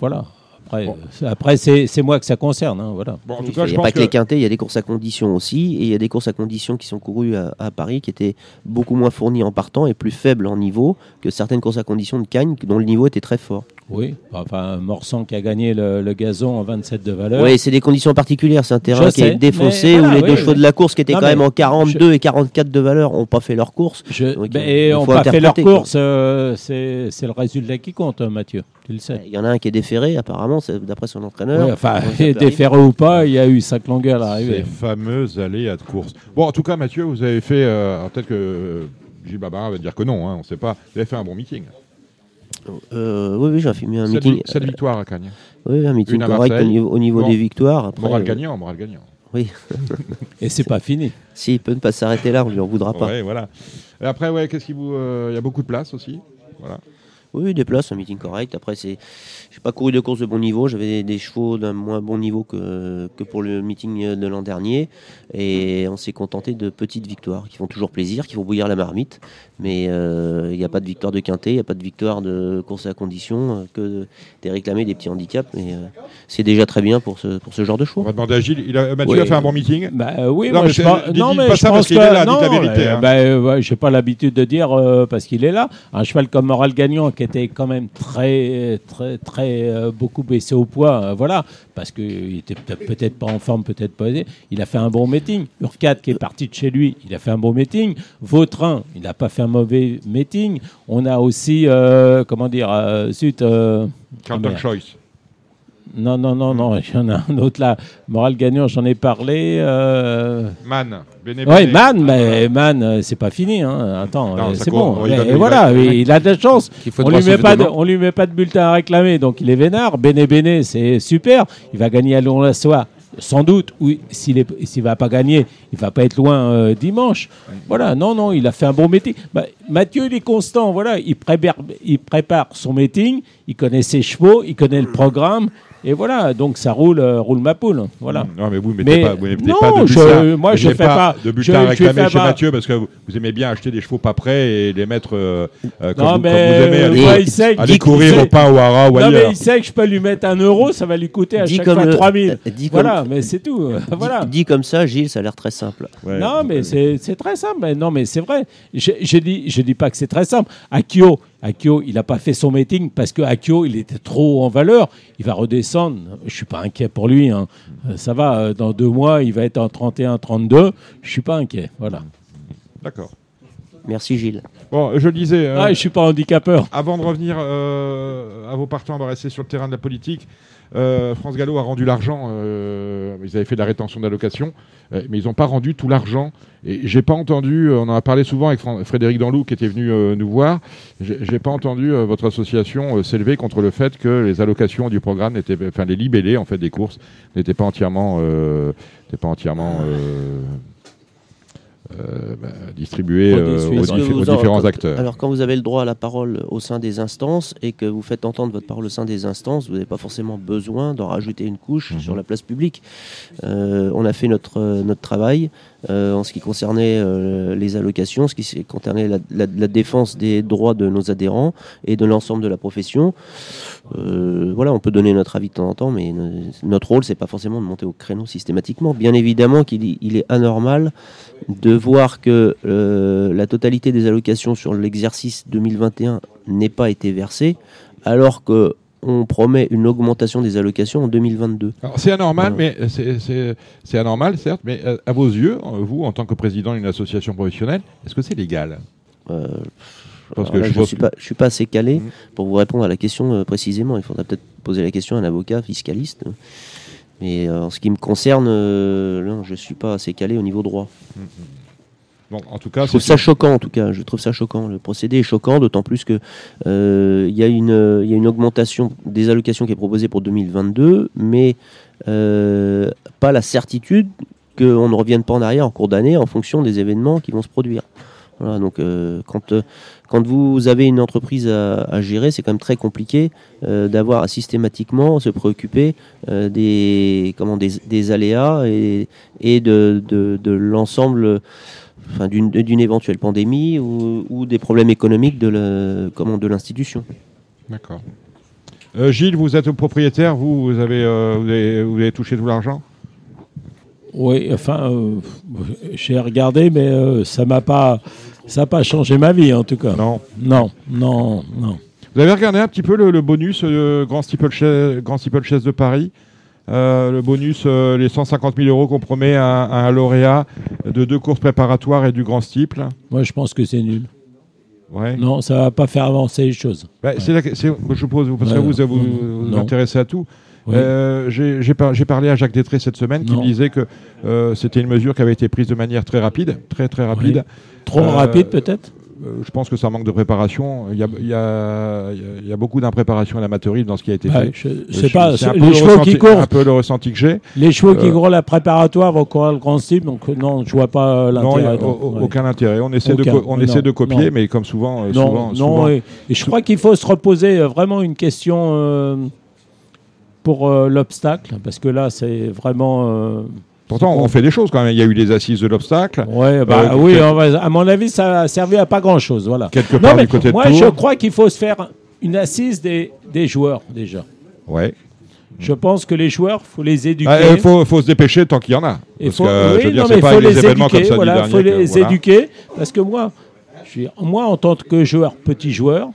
Voilà. Après, euh, après c'est c'est moi que ça concerne. hein, voilà. Bon, en tout Il n'y je a pas que, que les quintés, il y a des courses à conditions aussi, et il y a des courses à conditions qui sont courues à, à Paris qui étaient beaucoup moins fournies en partant et plus faibles en niveau que certaines courses à conditions de Cagnes dont le niveau était très fort. Oui. Enfin, Morsan qui a gagné le, le gazon en 27 de valeur. Oui, c'est des conditions particulières. C'est un terrain Je qui sais, est défoncé où les oui, deux oui. chevaux de la course qui étaient Non, quand même en 42 et 44 de valeur n'ont pas fait leur course. Je, Donc, et faut pas fait leur course, euh, c'est le résultat qui compte, hein, Mathieu. Tu le sais. Il y en a un qui est déféré apparemment, c'est d'après son entraîneur. Oui, enfin, déféré ou pas, il y a eu cinq longueurs à ces l'arrivée. fameuses aléas de course. Bon, en tout cas, Mathieu, vous avez fait. euh, peut-être que euh, Gilles Barbara va dire que non, hein, on ne sait pas. Vous avez fait un bon meeting. Euh, oui, oui, j'ai fait un Cette, meeting. cette victoire à Cagnes. Oui, un meeting Une correct au niveau, au niveau Bon. des victoires. Après, Moral euh, gagnant, moral gagnant. Oui. Et c'est pas fini. S'il peut ne pas s'arrêter là, on lui en voudra pas. Ouais, voilà. Et après, ouais, qu'est-ce qui vous. euh, Il y a beaucoup de place aussi. Voilà. Oui, des places, un meeting correct. Après, c'est, j'ai pas couru de course de bon niveau. J'avais des, des chevaux d'un moins bon niveau que, que pour le meeting de l'an dernier. Et on s'est contenté de petites victoires qui font toujours plaisir, qui font bouillir la marmite. Mais euh, il n'y a pas de victoire de quintet, il n'y a pas de victoire de course à condition, euh, que des réclamés, des petits handicaps. Mais euh, c'est déjà très bien pour ce, pour ce genre de On chevaux. va demander à Gilles. Il a, Mathieu Oui. a fait un bon meeting? Bah euh, oui, Non, moi mais je Non, mais pas je ça parce pense qu'il est là, non, la vérité, euh, hein. bah, euh, ouais, j'ai pas l'habitude de dire euh, parce qu'il est là. Un cheval comme Moral Gagnant qui était quand même très, très, très euh, beaucoup baissé au poids, euh, voilà, parce qu'il était peut-être pas en forme, peut-être pas. Il a fait un bon meeting. Urquhart qui est parti de chez lui, il a fait un bon meeting. Vautrin, il n'a pas fait un mauvais meeting. On a aussi, euh, comment dire, euh, zut, euh, ah. Choice. Non, non, non, non, il y en a un autre là. Moral Gagnant, j'en ai parlé. euh, Man. Béné, oui. Man, mais Man, euh, c'est pas fini. Hein. Attends, euh, c'est bon. Mais va- voilà, il il a de la chance. On lui, met pas de, on lui met pas de bulletin à réclamer, donc il est vénard. Béné Béné, c'est super. Il va gagner à Lyon-la-Soie, sans doute. Oui, s'il est, s'il va pas gagner, il va pas être loin euh, dimanche. Voilà, non, non, il a fait un bon meeting. Bah, Mathieu, il est constant. Voilà, il prépare, il prépare son meeting, il connaît ses chevaux, il connaît le programme. Et voilà, donc ça roule, euh, roule ma poule. Voilà. Non, mais vous ne mettez Mais pas, vous mettez non, pas de je- bulletin. moi, je fais pas- de je- à je chez pas- Mathieu parce que vous, vous aimez bien acheter des chevaux pas prêts et les mettre euh, euh, comme, Non, vous, comme mais vous aimez aller, moi, il sait que- aller il courir au pain ou à rat ou Non, mais ailleurs. il sait que je peux lui mettre un euro, ça va lui coûter à Dit chaque comme fois le- 3000. euh, dit comme- Voilà, mais c'est tout. voilà. Dit, dit comme ça, Gilles, ça a l'air très simple. Ouais. Non, mais c'est très simple. Non, mais c'est vrai. Je je dis, je dis pas que c'est très simple. Akio, Akio, il n'a pas fait son meeting parce que Akio, il était trop en valeur. Il va redescendre. Je suis pas inquiet pour lui. hein. Euh, Ça va. euh, Dans deux mois, il va être en 31, 32. Je suis pas inquiet. Voilà. D'accord. Merci Gilles. Bon, je le disais. euh, Ah, je suis pas handicapeur. Avant de revenir euh, à vos partants, on va rester sur le terrain de la politique. Euh, France Gallo a rendu l'argent. euh, ils avaient fait de la rétention d'allocation, euh, mais ils n'ont pas rendu tout l'argent. Et j'ai pas entendu. On en a parlé souvent avec Frédéric Danlou qui était venu euh, nous voir. J'ai pas entendu euh, votre association euh, s'élever contre le fait que les allocations du programme enfin les libellés en fait des courses n'étaient pas entièrement, euh, n'étaient pas entièrement. Euh, bah, distribuées euh, aux, en- différents quand- acteurs. Alors, quand vous avez le droit à la parole au sein des instances et que vous faites entendre votre parole au sein des instances, vous n'avez pas forcément besoin d'en rajouter une couche Mhm. sur la place publique. Euh, on a fait notre, euh, notre travail euh, en ce qui concernait les allocations, ce qui concernait la, la- la défense des droits de nos adhérents et de l'ensemble de la profession. Euh, voilà, on peut donner notre avis de temps en temps, mais notre rôle, c'est pas forcément de monter au créneau systématiquement. Bien évidemment qu'il il est anormal de voir que euh, la totalité des allocations sur l'exercice 2021 n'ait pas été versée, alors que on promet une augmentation des allocations en 2022. Alors, C'est anormal, Voilà. mais c'est- anormal, certes, mais euh, à vos yeux, vous, en tant que président d'une association professionnelle, est-ce que c'est légal? Euh, Parce alors que là, je ne suis que- pas, je suis pas assez calé Mhm. pour vous répondre à la question euh, précisément. Il faudra peut-être poser la question à un avocat fiscaliste. Mais euh, en ce qui me concerne, euh, non, je ne suis pas assez calé au niveau droit. Bon, en tout cas, Je trouve ça choquant, en tout cas. Je trouve ça choquant. Le procédé est choquant, d'autant plus que il y, a une, euh, il y a une augmentation des allocations qui est proposée pour 2022, mais euh, pas la certitude qu'on ne revienne pas en arrière en cours d'année en fonction des événements qui vont se produire. Voilà, donc euh, quand, euh, quand vous avez une entreprise à, gérer, c'est quand même très compliqué euh, d'avoir à systématiquement se préoccuper euh, des, comment, des, aléas et, et de, de, l'ensemble enfin, d'une éventuelle pandémie ou, des problèmes économiques de l'institution. D'accord. Gilles, vous êtes propriétaire, vous, vous avez, vous avez, vous avez touché tout l'argent? Oui, enfin, euh, j'ai regardé, mais euh, ça m'a pas, ça n'a pas changé ma vie en tout cas. Non. Non, non, non. Vous avez regardé un petit peu le, le bonus euh, Grand Grand Steeplechase de Paris Euh, le bonus, les 150 000 euros qu'on promet à, à un lauréat de deux courses préparatoires et du Grand Steeple? Moi, je pense que c'est nul. Ouais. Non, ça va pas faire avancer les choses. Bah, c'est la- je pose, parce que Ouais, vous vous, vous, vous intéressez à tout. Oui. Euh, J'ai j'ai par- j'ai parlé à Jacques Détré cette semaine qui Non. me disait que euh, c'était une mesure qui avait été prise de manière très rapide, très très rapide. Trop Euh, rapide peut-être je pense que ça manque de préparation. Il y a, il y a- il y a- il y a beaucoup d'impréparation à l'amateurisme dans ce qui a été Ouais, fait. je- Et c'est pas c'est un peu les le chevaux ressenti- qui courent. Un peu le ressenti que j'ai. Les chevaux qui courent la préparatoire vont courir le grand style, donc non, je vois pas l'intérêt. ouais. aucun intérêt. On essaie de, Aucun. co- on Non, essaie de copier, non. mais comme souvent, euh, Non, souvent, non, souvent- et, et je crois qu'il faut se reposer euh, vraiment une question pour euh, l'obstacle, parce que là, c'est vraiment. euh, Pourtant, on fait des choses quand même. Il y a eu les assises de l'obstacle. ouais, bah, Euh, oui, quel- on va- à mon avis, ça a servi à pas grand-chose. Voilà. Quelque part du côté de moi, Tours. je crois qu'il faut se faire une assise des, des joueurs, déjà. Ouais. Je pense que les joueurs, faut les éduquer. Ah, Il faut, faut se dépêcher tant qu'il y en a. Parce faut, que, oui, je veux dire, non, mais pas faut les événements éduquer. comme ça voilà, du dernier. faut que- les voilà. éduquer parce que moi, je suis, moi en tant que joueur, petit joueur.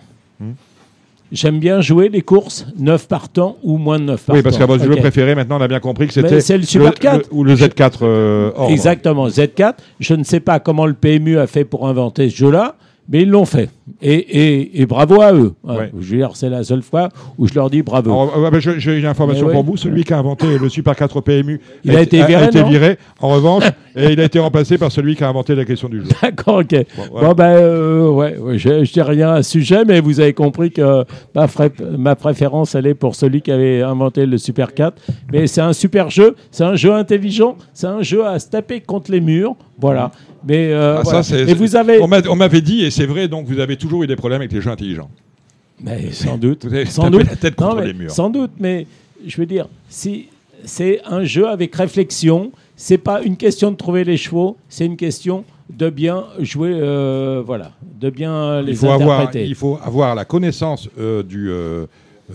J'aime bien jouer les courses 9 partants ou moins de 9 partants. Oui, parce qu'à votre jeu Ok. préféré, maintenant, on a bien compris que c'était c'est le Super 4. ou le Z4 euh. Exactement, Z4. Je ne sais pas comment le PMU a fait pour inventer ce jeu-là, mais ils l'ont fait. Et, et- et bravo à eux. Hein. Ouais. Je veux dire, c'est la seule fois où je leur dis bravo. Euh, bah, J'ai une information Mais pour vous. Celui qui a inventé le Super 4 au PMU Il a été viré, non viré, en revanche, et il a été remplacé par celui qui a inventé la question du jeu. D'accord, ok. Bon, ben, euh, ouais, je, je dis rien à ce sujet, mais vous avez compris que ma, ma préférence, elle est pour celui qui avait inventé le Super 4. Mais c'est un super jeu, c'est un jeu intelligent, c'est un jeu à se taper contre les murs. Voilà. Mais, euh, Ah, voilà. Et vous avez. On m'avait dit, et c'est vrai, donc vous avez toujours eu des problèmes avec les jeux intelligents. Mais sans doute. Vous avez sans doute. la tête Non, contre mais les murs. Sans doute, mais je veux dire, si c'est un jeu avec réflexion, c'est pas une question de trouver les chevaux, c'est une question de bien jouer, euh, voilà, de bien les il faut, avoir, il faut avoir la connaissance euh, du, euh,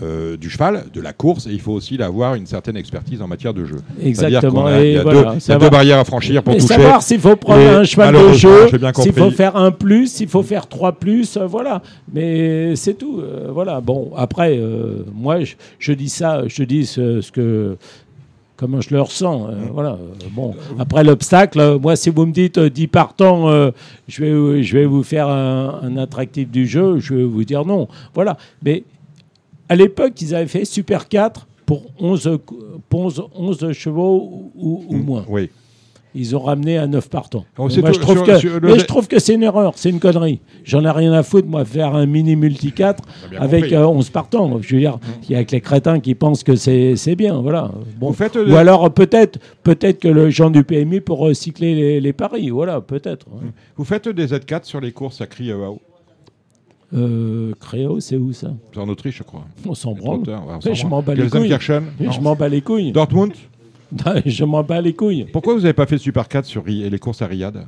euh, du cheval, de la course, et il faut aussi avoir une certaine expertise en matière de jeu. Exactement. il y Et a, voilà, deux, il y a savoir- deux barrières à franchir pour Mais toucher. savoir s'il faut prendre Et un cheval de jeu, s'il faut faire un plus, s'il faut faire trois plus, euh, voilà. Mais c'est tout. euh, voilà. Bon, après, moi, je, je dis ça, je dis ce, ce que. Comment je le ressens. euh, voilà. bon, après l'obstacle, euh, moi, si vous me dites euh, 10 partants, je, vais, je vais vous faire un, un attractif du jeu, je vais vous dire non. Voilà. Mais à l'époque, ils avaient fait Super 4 pour 11, cou- pour 11, 11 chevaux ou, ou moins. Oui. Ils ont ramené à 9 partants. Moi, tout- je trouve sur- que, sur le- mais je trouve que c'est une erreur, c'est une connerie. J'en ai rien à foutre, moi, faire un mini multi 4 T'as bien avec euh, 11 partants. Je veux dire, il y a que les crétins qui pensent que c'est bien. Voilà. Bon. Faites, Ou alors, peut-être peut-être que le gens du PMI pour recycler les, les paris. Voilà, peut-être. vous faites des Z4 sur les courses à Krievau. Euh, Créo, c'est où ça C'est en Autriche, je crois. On s'en branle. je m'en bats les couilles. Je m'en bats les couilles. Dortmund je m'en bats les couilles. Pourquoi vous n'avez pas fait le Super 4 sur et les courses à Riyad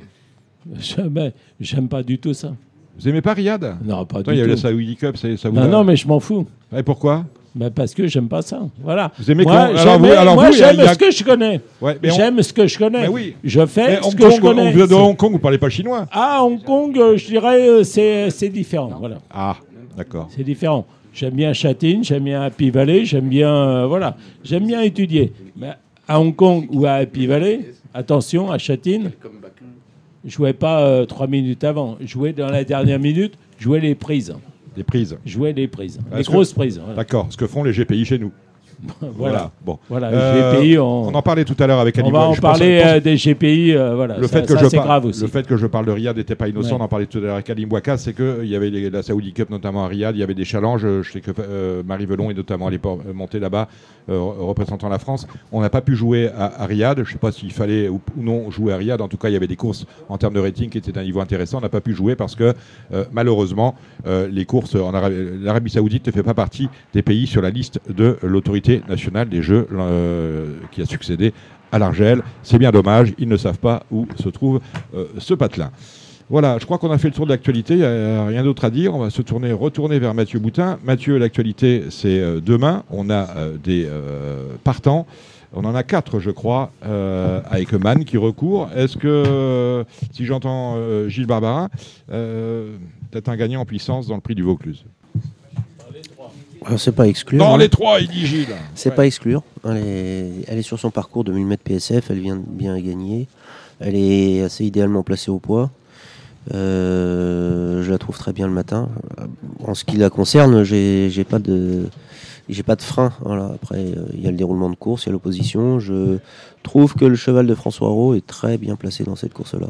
Jamais. J'aime pas du tout ça. Vous aimez pas Riyad Non, pas Attends, du il y avait tout. la Saudi Cup, ça, ça vous Non, a- non, mais je m'en fous. Et pourquoi Bah, parce que j'aime pas ça. Voilà. Vous aimez Moi, j'aime- a- ce que je connais. Ouais, mais on- J'aime ce que je connais. Oui. Je fais Mais ce Hong que je connais. on vous êtes de Hong Kong, vous parlez pas chinois Ah, Hong Kong, euh, je dirais, euh, c'est c'est différent. Voilà. Ah, d'accord. C'est différent. J'aime bien Châtine, j'aime bien Happy Valley, j'aime bien, euh, voilà, j'aime bien étudier. Mais à Hong Kong ou à Happy Valley, attention, à Châtine, je jouais pas euh, trois minutes avant. Je jouais dans la dernière minute, je jouais les prises. Des prises. Jouais les prises. Les Est-ce que- grosses prises. Voilà. D'accord, ce que font les GPI chez nous. Voilà. Bon. Voilà, Euh, les GPI, on, On en parlait tout à l'heure avec on va Boy. en Je parler pense- euh, des GPI. euh, voilà, le ça, fait que ça, je par- grave aussi. le fait que je parle de Riyad n'était pas innocent. Ouais. On en parlait tout à l'heure avec Alim Bouaka, c'est que il y avait les- la Saudi Cup notamment à Riyad, il y avait des challenges. Je sais que euh, Marie Velon est notamment allée monter là-bas, euh, représentant la France. On n'a pas pu jouer à, à Riyad. Je ne sais pas s'il fallait ou, non jouer à Riyad. En tout cas, il y avait des courses en termes de rating qui étaient d'un niveau intéressant. On n'a pas pu jouer parce que euh, malheureusement, euh, les courses en Arabie, l'Arabie Saoudite ne fait pas partie des pays sur la liste de l'autorité nationale des jeux euh, qui a succédé à l'Argel. C'est bien dommage, ils ne savent pas où se trouve euh, ce patelin. Voilà, je crois qu'on a fait le tour de l'actualité, il n'y a rien d'autre à dire. On va se tourner, retourner vers Mathieu Boutin. Mathieu, l'actualité, c'est euh, demain. On a euh, des euh, partants. On en a quatre, je crois, euh, avec Man qui recourt. Est-ce que, euh, si j'entends euh, Gilles Barbarin, peut-être un gagnant en puissance dans le prix du Vaucluse? Alors, C'est pas exclu. Dans hein. les trois, il dit Gilles. C'est Ouais. pas exclure. Elle est, elle est sur son parcours de 1000 mètres PSF, elle vient de bien gagner. Elle est assez idéalement placée au poids. Euh, je la trouve très bien le matin. En ce qui la concerne, j'ai pas de j'ai pas de frein. Voilà. Après, euh, il y a le déroulement de course, il y a l'opposition. Je trouve que le cheval de François Rowe est très bien placé dans cette course-là.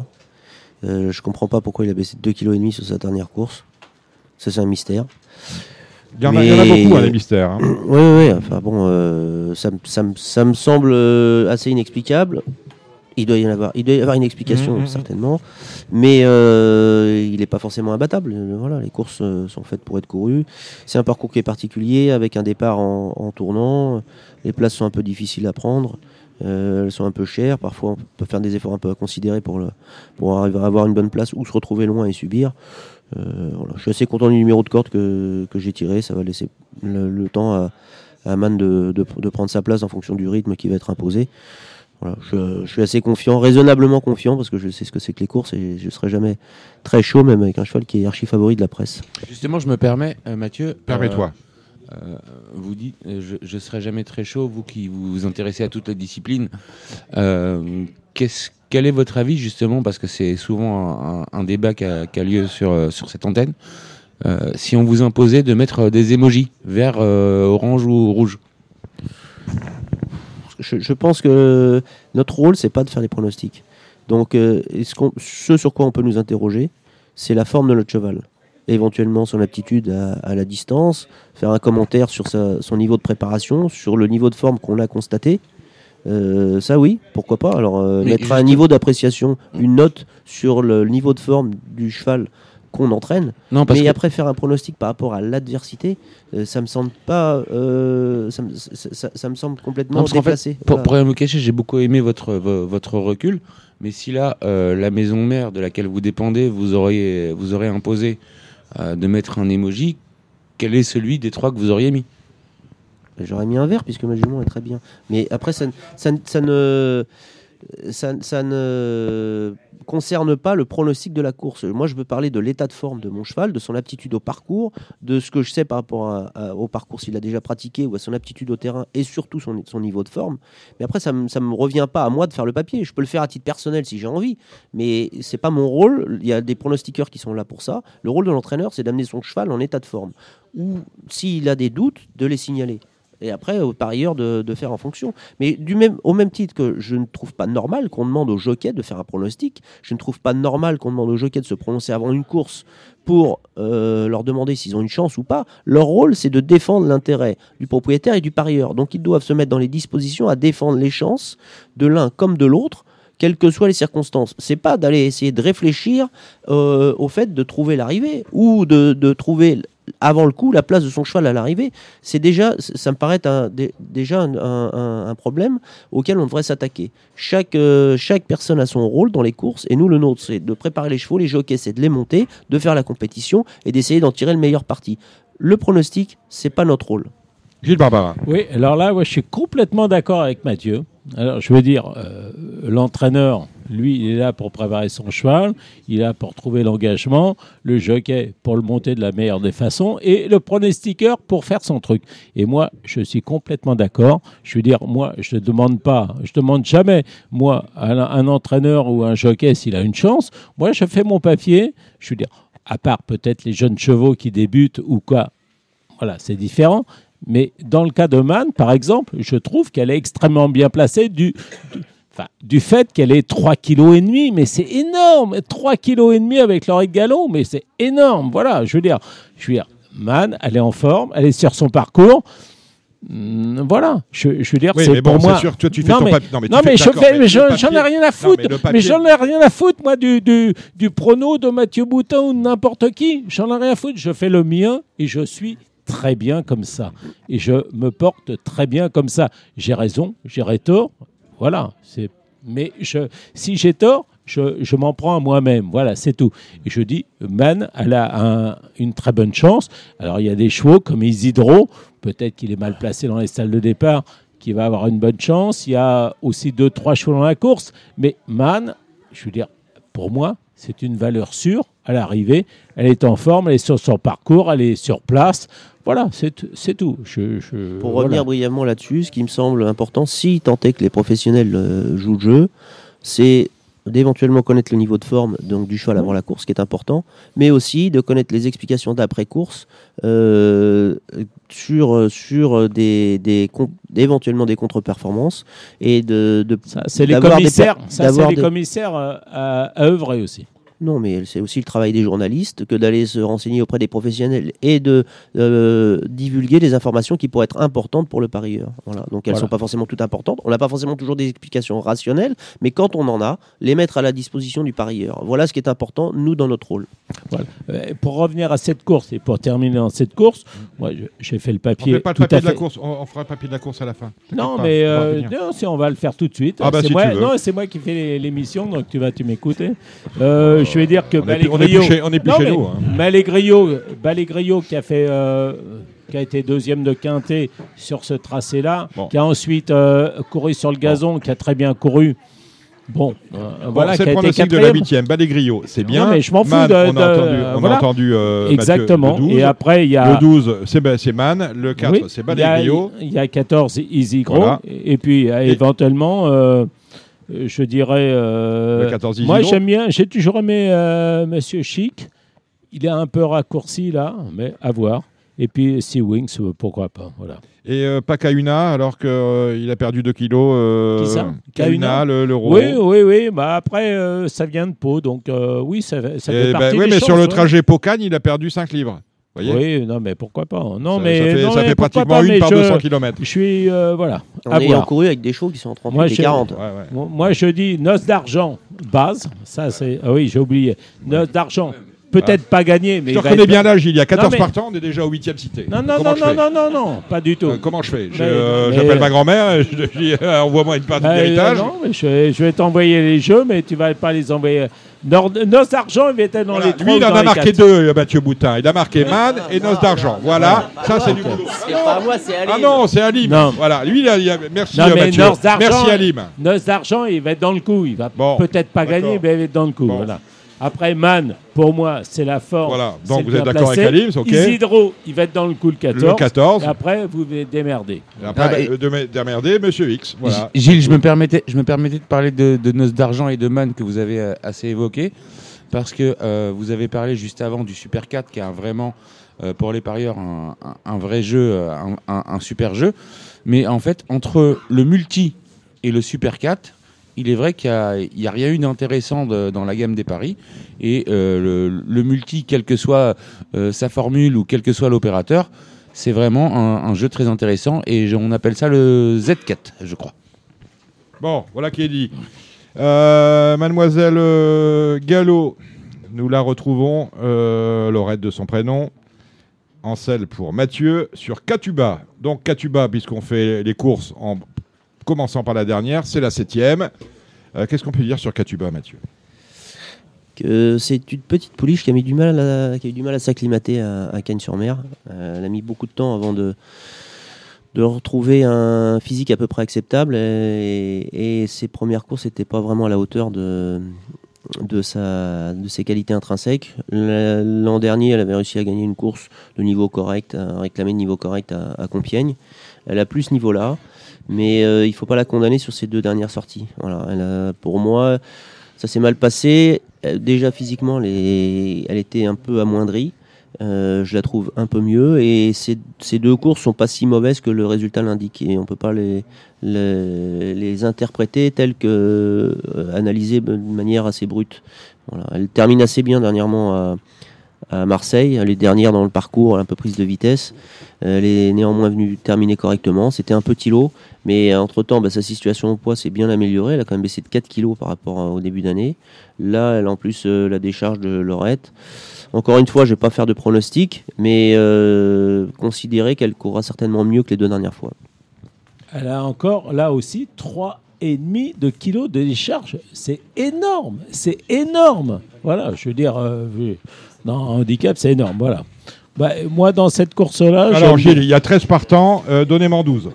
Euh, je comprends pas pourquoi il a baissé de 2,5 kg sur sa dernière course. Ça, c'est un mystère. Il y en a, il y en a Mais- beaucoup, hein, les mystères. hein. Oui, oui, enfin bon, euh, ça, me- ça, me- ça me semble euh, assez inexplicable. Il doit y en avoir, il doit y avoir une explication Mhm, certainement, mais euh, il n'est pas forcément imbattable. Euh, Voilà, les courses euh, sont faites pour être courues. C'est un parcours qui est particulier, avec un départ en, en tournant. Les places sont un peu difficiles à prendre. Euh, elles sont un peu chères. Parfois, on peut faire des efforts un peu à considérer pour, le, pour arriver à avoir une bonne place ou se retrouver loin et subir. Euh, voilà. Je suis assez content du numéro de corde que, que j'ai tiré. Ça va laisser le, le temps à, à Man de, de- de prendre sa place en fonction du rythme qui va être imposé. Voilà, je, je suis assez confiant, raisonnablement confiant, parce que je sais ce que c'est que les courses et je ne serai jamais très chaud, même avec un cheval qui est archi favori de la presse. Justement, je me permets, euh, Mathieu. Permets-toi. euh, euh, vous dites, euh, je ne serai jamais très chaud, vous qui vous vous intéressez à toutes les disciplines. Euh, qu'est-ce- quel est votre avis, justement, parce que c'est souvent un, un débat qui a, lieu sur, euh, sur cette antenne, euh, si on vous imposait de mettre des émojis, vert, euh, orange ou rouge? Je, je pense que notre rôle, c'est pas de faire des pronostics. Donc, euh, ce sur quoi on peut nous interroger, c'est la forme de notre cheval. Éventuellement son aptitude à, à la distance, faire un commentaire sur sa- son niveau de préparation, sur le niveau de forme qu'on a constaté. Euh, ça oui, pourquoi pas. Alors euh, mettre un niveau d'appréciation, une note sur le niveau de forme du cheval qu'on entraîne. Non, parce Mais que après faire un pronostic par rapport à l'adversité, euh, ça me semble pas, euh, ça, me, ça- ça- ça me semble complètement Non, fait. Pour, Voilà. pour rien vous cacher, j'ai beaucoup aimé votre, vo- votre recul. Mais si là, euh, la maison mère de laquelle vous dépendez, vous auriez, vous aurez imposé euh, de mettre un emoji, quel est celui des trois que vous auriez mis? J'aurais mis un verre puisque ma jument est très bien. Mais après, ça, ne- ça, ne- ça ne. Concerne pas le pronostic de la course. Moi, je veux parler de l'état de forme de mon cheval, de son aptitude au parcours, de ce que je sais par rapport au parcours s'il a déjà pratiqué ou à son aptitude au terrain et surtout son, son niveau de forme. Mais après, ça ne me revient pas à moi de faire le papier. Je peux le faire à titre personnel si j'ai envie, mais c'est pas mon rôle. Il y a des pronostiqueurs qui sont là pour ça. Le rôle de l'entraîneur, c'est d'amener son cheval en état de forme. Ou s'il a des doutes, de les signaler. Et après, par ailleurs, de, faire en fonction. Mais du même, au même titre que je ne trouve pas normal qu'on demande aux jockeys de faire un pronostic, je ne trouve pas normal qu'on demande aux jockeys de se prononcer avant une course pour euh, leur demander s'ils ont une chance ou pas. Leur rôle, c'est de défendre l'intérêt du propriétaire et du parieur. Donc, ils doivent se mettre dans les dispositions à défendre les chances de l'un comme de l'autre quelles que soient les circonstances. C'est pas d'aller essayer de réfléchir euh, au fait de trouver l'arrivée ou de trouver avant le coup la place de son cheval à l'arrivée. C'est déjà, ça me paraît un- déjà un, un- un problème auquel on devrait s'attaquer. Chaque, euh, chaque personne a son rôle dans les courses et nous le nôtre c'est de préparer les chevaux, les jockeys c'est de les monter, de faire la compétition et d'essayer d'en tirer le meilleur parti. Le pronostic, c'est pas notre rôle. Gilles Barbara. Oui, alors là, ouais, je suis complètement d'accord avec Mathieu. Alors, je veux dire, euh, l'entraîneur, lui, il est là pour préparer son cheval, il est là pour trouver l'engagement, le jockey pour le monter de la meilleure des façons, et le pronostiqueur pour faire son truc. Et moi, je suis complètement d'accord. Je veux dire, moi, je ne demande pas, je demande jamais, moi, à un, entraîneur ou un jockey s'il a une chance. Moi, je fais mon papier. Je veux dire, à part peut-être les jeunes chevaux qui débutent ou quoi, voilà, c'est différent. Mais dans le cas de Man, par exemple, je trouve qu'elle est extrêmement bien placée du, enfin, du fait qu'elle est 3 kg et demi, mais c'est énorme, 3 kg et demi avec de galon, mais c'est énorme. Voilà, je veux dire, je veux dire, Man, elle est en forme, elle est sur son parcours. Hum, voilà, je, je veux dire, Oui, c'est bon, pour moi. sûr, toi, tu fais non, ton mais, papier- non, mais non, je fais, mais je- j'en ai rien à non, foutre. mais j'en ai rien à foutre, moi, du, du, du prono de Mathieu Boutin ou de n'importe qui. J'en ai rien à foutre. Je fais le mien et je suis très bien comme ça. Et je me porte très bien comme ça. J'ai raison, j'ai tort. Voilà. Mais si j'ai tort, je, m'en prends à moi-même. Voilà, c'est tout. Et je dis, Man, elle a un- une très bonne chance. Alors, il y a des chevaux comme Isidro. Peut-être qu'il est mal placé dans les salles de départ, qui va avoir une bonne chance. Il y a aussi deux, trois chevaux dans la course. Mais Man, je veux dire, pour moi, c'est une valeur sûre à l'arrivée. Elle est en forme, elle est sur son parcours, elle est sur place. Voilà, c'est tout. Je, je- Pour voilà. revenir brièvement là-dessus, ce qui me semble important, si tant est que les professionnels euh, jouent le jeu, c'est d'éventuellement connaître le niveau de forme donc du cheval avant la course, ce qui est important, mais aussi de connaître les explications d'après-course euh, sur, sur des, des, éventuellement des contre-performances et de, de c'est les d'avoir des commissaires, d'avoir des- commissaires à, à œuvrer aussi. Non, mais c'est aussi le travail des journalistes que d'aller se renseigner auprès des professionnels et de euh, divulguer des informations qui pourraient être importantes pour le parieur. Voilà. Donc elles ne Voilà. sont pas forcément toutes importantes. On n'a pas forcément toujours des explications rationnelles, mais quand on en a, les mettre à la disposition du parieur. Voilà ce qui est important, nous, dans notre rôle. Euh, pour revenir à cette course et pour terminer dans cette course, moi j'ai fait le On papier. fait pas le tout papier à de la course. On, on fera le papier de la course à la fin. Non, pas, mais on va euh, non, si on va le faire tout de suite. Ah bah, c'est si moi, tu veux. non, c'est moi qui fais l'émission, donc tu vas tu m'écouter. Euh, je vais dire que On est plus- on chez- nous, hein. Ballegrio qui a fait, euh, qui a été deuxième de quintet sur ce tracé-là, Bon. qui a ensuite euh, couru sur le gazon, qui a très bien couru. Bon, euh, Bon, voilà, c'est le pronostic de la huitième. Balégrio, c'est bien. Non, mais je m'en fous Man, de- on a entendu, on voilà. a entendu euh, Mathieu, Exactement. le 12. Et après, il y a. Le 12, c'est Man. Le 4, Oui, c'est il y a- Balégrio. Il y a 14 Easy Gros. Voilà. Et, puis, euh, Et- éventuellement, euh, je dirais. euh, Le 14 Easy moi, j'aime bien. J'ai toujours aimé euh, Monsieur Chic. Il est un peu raccourci là, mais à voir. Et puis, Sea Wings, euh, pourquoi pas. Voilà. Et euh, pas Kauna, alors qu'il a perdu 2 kilos. euh, Qui ça? Kauna, le, le. Oui, oui, oui. Bah, après, euh, ça vient de Pau. Donc, euh, oui, ça, ça fait ben, partie oui, des mais choses, sur le ouais. trajet Pokane, il a perdu 5 livres. Voyez Oui, non, mais pourquoi pas. Non, ça, mais. ça fait, non, ça mais fait pratiquement pas, une par je- 200 km. Je suis. euh, voilà. En à ayant voir. couru avec des chevaux qui sont en 38 Moi, et j'ai- 40. Ouais, ouais. Moi, je dis noce d'argent, base. Ça, c'est. Ah oui, j'ai oublié. Noce d'argent. Peut-être pas gagné, mais. Je te reconnais être- bien l'âge, il y a 14 mais- partants, on est déjà au 8e cité. Non, non, Comment non, non, non, non, non, pas du tout. Euh, comment je fais Je- Mais- euh, mais- J'appelle ma grand-mère, et je lui dis euh, envoie-moi une partie Bah, d'héritage. euh, non, mais je, vais- je vais t'envoyer les jeux, mais tu vas pas les envoyer. Nord- Noce d'argent, il était dans Voilà. les Lui, il en a marqué deux, Mathieu Boutin. Il a marqué Man et Noce d'argent. Voilà, ça c'est du boulot. C'est pas moi, c'est Ah non, c'est Alim. Non. Voilà, lui, il a, il a- merci Non, mais Mathieu. Noce d'argent- Merci Alim. Noce d'argent, il va être dans le coup. Il va Bon, peut-être pas gagner, mais il va être dans le coup. Bon. Voilà. Après, Man, pour moi, c'est la forme. Voilà, donc vous êtes d'accord avec. Alim, c'est ok. Isidro, il va être dans le coup le 14. Le 14. Et après, vous vous démerdez. Et Après, Ah, et- euh, de Monsieur X. Voilà. Gilles, je me permettais, je me permettais de parler de, de Noces d'argent et de Man que vous avez euh, assez évoqué, parce que euh, vous avez parlé juste avant du Super 4, qui est un vraiment, euh, pour les parieurs, un, un- un vrai jeu, un, un- un super jeu. Mais en fait, entre le multi et le Super 4, il est vrai qu'il n'y a, rien eu d'intéressant dans la gamme des paris. Et euh, le, multi, quelle que soit euh, sa formule ou quel que soit l'opérateur, c'est vraiment un, jeu très intéressant. Et on appelle ça le Z4, je crois. Bon, voilà qui est dit. Euh, Mademoiselle Gallo, nous la retrouvons, Laurette de son prénom, en selle pour Mathieu, sur Catuba. Donc Catuba, puisqu'on fait les courses en commençant par la dernière, c'est la septième. Euh, Qu'est-ce qu'on peut dire sur Catuba, Mathieu? C'est une petite pouliche qui a, mis du mal à, qui a eu du mal à s'acclimater à, Cagnes-sur-Mer. Euh, elle a mis beaucoup de temps avant de, de retrouver un physique à peu près acceptable et, ses premières courses n'étaient pas vraiment à la hauteur de, de, sa, de ses qualités intrinsèques. La- L'an dernier, elle avait réussi à gagner une course de niveau correct, à réclamer de niveau correct à, à Compiègne. Elle a plus ce niveau-là, mais euh, il faut pas la condamner sur ses deux dernières sorties. Voilà, elle a- pour moi, ça s'est mal passé. Euh, Déjà physiquement, elle, était un peu amoindrie. Euh, je la trouve un peu mieux et ces, deux courses sont pas si mauvaises que le résultat l'indique et on peut pas les, les, interpréter telles que euh, analysées de manière assez brute. Voilà. Elle termine assez bien dernièrement à, à Marseille. Elle est dernière dans le parcours, un peu prise de vitesse. Elle est néanmoins venue terminer correctement. C'était un petit lot, mais entre-temps, bah, sa situation au poids s'est bien améliorée. Elle a quand même baissé de 4 kilos par rapport à- au début d'année. Là, elle a en plus euh, la décharge de Lorette. Encore une fois, je ne vais pas faire de pronostic, mais euh, considérer qu'elle courra certainement mieux que les deux dernières fois. Elle a encore, là aussi, 3,5 de kilos de décharge. C'est énorme. C'est énorme. Voilà, je veux dire, euh, un handicap, c'est énorme. Voilà. Bah, moi, dans cette course-là, Alors, Gilles, il y a 13 partants, euh, donnez-moi 12.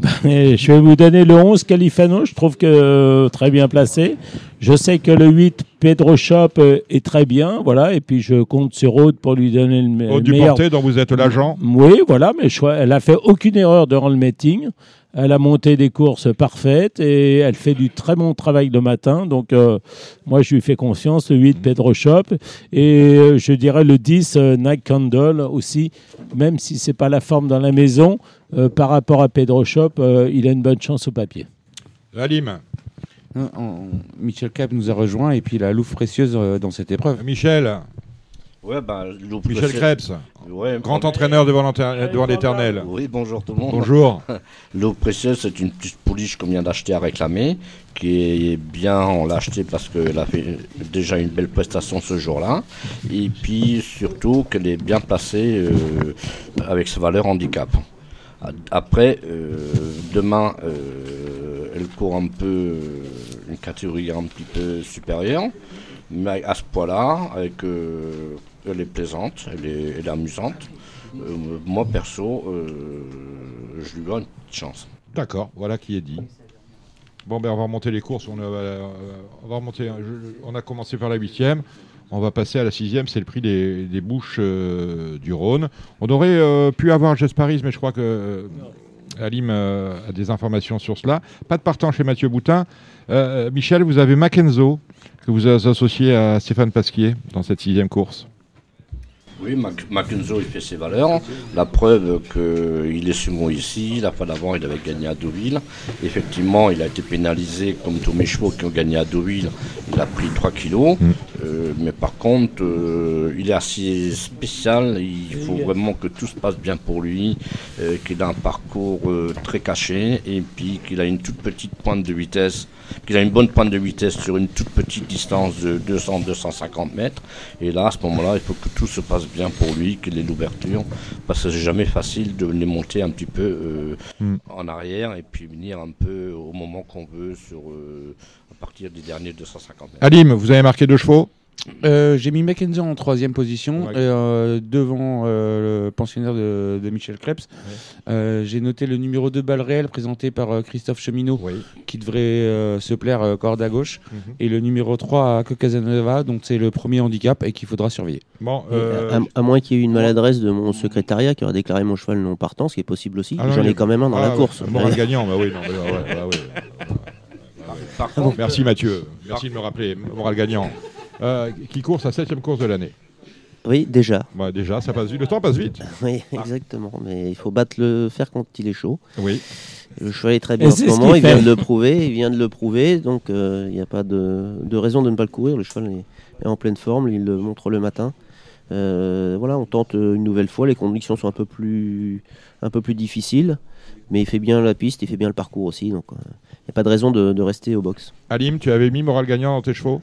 Je vais vous donner le 11 Califano, je trouve que euh, très bien placé. Je sais que le 8 Pedro Shop euh, est très bien, voilà, et puis je compte sur Aude pour lui donner le, me- Aude le meilleur. Duporté, dont vous êtes l'agent. Oui, voilà, mais je, elle a fait aucune erreur durant le meeting. Elle a monté des courses parfaites et elle fait du très bon travail le matin. Donc, euh, moi, je lui fais confiance. Le 8, Pedro Shop. Et euh, je dirais le 10, euh, Nike Candle aussi. Même si c'est pas la forme dans la maison, par rapport à Pedro Shop, il a une bonne chance au papier. Alim. Non, en- Michel Cap nous a rejoint et puis il a Louvre précieuse euh, dans cette épreuve. Michel, Ouais, bah, Michel Krebs, Ouais, grand entraîneur devant l'enter- devant l'éternel. Oui, bonjour tout le monde. Bonjour. L'eau précieuse, c'est une petite pouliche qu'on vient d'acheter à réclamer, qui est bien, on l'a acheté parce qu'elle a fait déjà une belle prestation ce jour-là, et puis surtout qu'elle est bien placée euh, avec sa valeur handicap. Après, euh, demain, euh, elle court un peu, euh, une catégorie un petit peu supérieure, mais à ce poids-là, avec, elle est plaisante, elle est, amusante. Moi perso, je lui donne une petite chance. D'accord, voilà qui est dit. Bon, ben on va remonter les courses. On a, va remonter. on a commencé par la huitième. On va passer à la sixième. C'est le prix des, bouches euh, du Rhône. On aurait euh, pu avoir Gesparis, mais je crois que euh, Alim a des informations sur cela. Pas de partant chez Mathieu Boutin. Michel, vous avez Mackenzo que vous associé à Stéphane Pasquier dans cette sixième course. Oui, Mac- Mackenzo, il fait ses valeurs. La preuve qu'il est second ici. La fois d'avant, il avait gagné à Deauville. Effectivement, il a été pénalisé comme tous mes chevaux qui ont gagné à Deauville. Il a pris 3 kilos. Euh, mais par contre, euh, il est assez spécial. Il faut vraiment que tout se passe bien pour lui. euh, qu'il a un parcours euh, très caché. Et puis qu'il a une toute petite pointe de vitesse. Qu'il a une bonne pointe de vitesse sur une toute petite distance de 200-250 mètres. Et là, à ce moment-là, il faut que tout se passe bien pour lui, qu'il ait l'ouverture, parce que c'est jamais facile de les monter un petit peu euh, Mm. en arrière et puis venir un peu au moment qu'on veut sur euh, à partir des derniers 250 mètres. Alim, vous avez marqué deux chevaux? Euh, J'ai mis Mackenzie en troisième position, Ouais. euh, devant euh, le pensionnaire de, de Michel Krebs. Euh, J'ai noté le numéro 2 balle réelle présenté par euh, Christophe Cheminot, qui devrait euh, se plaire euh, corde à gauche. Mhm. Et le numéro 3 à Casanova, donc c'est le premier handicap et qu'il faudra surveiller. Bon, euh, à, à moins qu'il y ait eu une maladresse de mon secrétariat qui aurait déclaré mon cheval non partant, ce qui est possible aussi. Ah non, J'en ai quand même un dans ah, la course. Moral gagnant, bah oui, non, bah, ouais, bah oui. Par contre, Merci Mathieu, merci de me rappeler. Moral gagnant. Euh, qui court sa septième course de l'année. Oui, déjà. Bah, déjà, ça passe vite. Le temps passe vite. Oui, exactement. Mais il faut battre le fer quand il est chaud. Oui. Le cheval est très bien Et en ce moment, il vient de le prouver, il vient de le prouver, donc euh, il n'y a pas de, de raison de ne pas le courir. Le cheval est, est en pleine forme, il le montre le matin. Euh, voilà, on tente une nouvelle fois. Les conditions sont un peu plus, un peu plus difficiles, mais il fait bien la piste, il fait bien le parcours aussi, donc euh, il n'y a pas de raison de, de rester au box. Alim, tu avais mis Moral gagnant dans tes chevaux?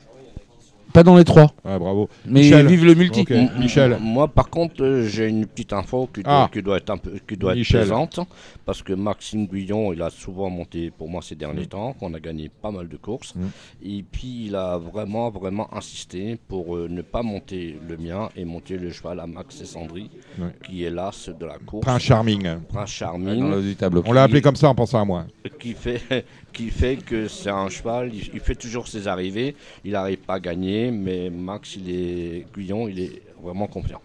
Pas dans les trois, Ah, bravo. mais Michel. vive le multi. Michel. Moi, par contre, euh, j'ai une petite info qui doit, Ah. qui doit être un peu, qui doit être présente, parce que Maxime Guillon, il a souvent monté pour moi ces derniers Mm. temps, qu'on a gagné pas mal de courses, Mm. et puis il a vraiment, vraiment insisté pour euh, ne pas monter le mien et monter le cheval à Max et Sandry, qui est l'as de la course, Prince Charming. Prince Charming, Dans le du tableau. On l'a appelé comme ça en pensant à moi. qui fait, qui fait que c'est un cheval, il, il fait toujours ses arrivées, il n'arrive pas à gagner, mais Max, il est Guillon, il est vraiment confiant.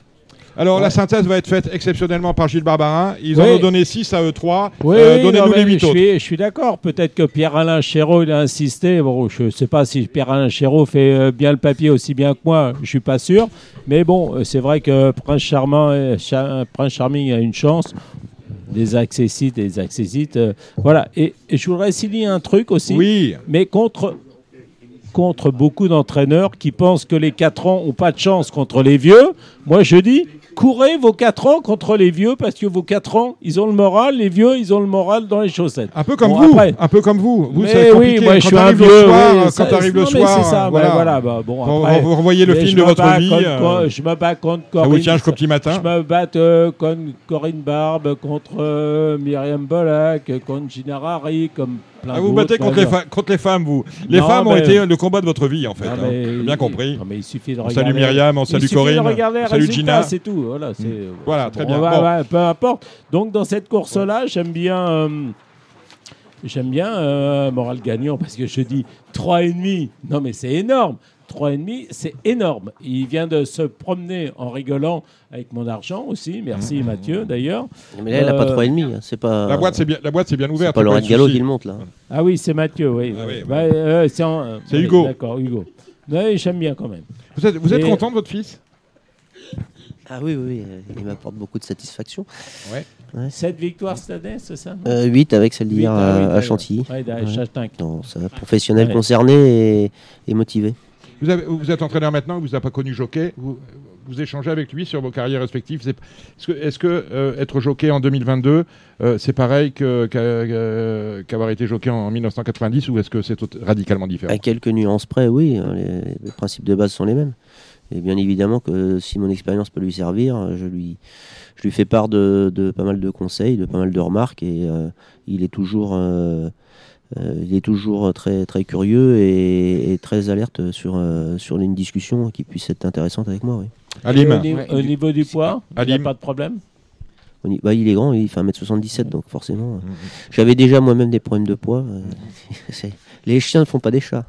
Alors, la synthèse va être faite exceptionnellement par Gilles Barbarin. Ils en ont donné 6 à eux 3. Oui, Euh, oui, Donnez-nous non, les mais 8 je autres. suis, je suis d'accord. Peut-être que Pierre-Alain Chéreau, il a insisté. Bon, je ne sais pas si Pierre-Alain Chéreau fait euh, bien le papier aussi bien que moi. Je suis pas sûr. Mais bon, euh, c'est vrai que Prince, Charmant, euh, Cha- Prince Charming a une chance. Des accessites des accessites. euh, voilà. Et, et je voudrais signer un truc aussi. Oui. Mais contre, contre beaucoup d'entraîneurs qui pensent que les 4 ans n'ont pas de chance contre les vieux. Moi, je dis, courez vos 4 ans contre les vieux parce que vos 4 ans, ils ont le moral, les vieux, ils ont le moral dans les chaussettes. Un peu comme Bon, vous. après- Un peu comme vous. Vous, mais oui, moi je quand suis un vieux. soir, oui, quand t'arrives le soir, c'est ça, ouais, voilà. voilà. bah, bon, Vous- après, vous revoyez le film de votre vie. contre- euh, Je me bats contre Ah oui, Corinne. tiens, petit matin. Je me bats euh, contre Corinne Barbe, contre euh, Myriam Bolac, contre Gina Rari, comme plein Ah, vous battez contre Bah, les, fa- contre les femmes, vous. Les femmes ont été le combat de votre vie, en fait. hein. bien compris. mais il suffit de On salue Myriam, on salue Corinne, on salue Gina. C'est tout. Voilà, c'est- Voilà, très Bon, bien. ouais, Bon. ouais, peu importe. Donc dans cette course-là, j'aime bien, euh, j'aime bien euh, moral gagnant parce que je dis 3,5. Non mais c'est énorme. 3,5, c'est énorme. Il vient de se promener en rigolant avec mon argent aussi. Merci Mathieu d'ailleurs. Mais là, elle n'a pas Euh, 3,5, hein, c'est pas, La boîte, c'est bien, la boîte, c'est bien c'est ouverte. pas y a Laurent Gallo qui le monte là. Ah oui, c'est Mathieu, oui. Ah oui, Bah, euh, c'est en- euh, C'est Hugo. D'accord, Hugo. Oui, j'aime bien quand même. Vous êtes, vous êtes Et- content de votre fils? Ah oui, oui, oui, euh, il m'apporte beaucoup de satisfaction. Cette victoire cette année, c'est ça 8 avec celle d'hier ah à, oui, à d'accord. Chantilly. Ouais, Ouais. Non, ça professionnel Ouais. concerné et, et motivé. Vous, avez- vous êtes entraîneur maintenant, vous n'avez pas connu jockey. Vous, vous échangez avec lui sur vos carrières respectives. Est-ce que, euh, être jockey en 2022, euh, c'est pareil euh, qu'avoir été jockey en 1990 ou est-ce que c'est radicalement différent? À quelques nuances près, oui, hein, les, les principes de base sont les mêmes. Et bien évidemment que si mon expérience peut lui servir, je lui, je lui fais part de, de pas mal de conseils, de pas mal de remarques, et euh, il est toujours, euh, euh, il est toujours très, très curieux et, et très alerte sur, euh, sur une discussion qui puisse être intéressante avec moi. Oui. Alim. Au, Ouais, niveau du poids, il n'y a pas de problème? Bah, il est grand, il fait 1m77, donc forcément. Mhm. J'avais déjà moi-même des problèmes de poids. les chiens ne font pas des chats.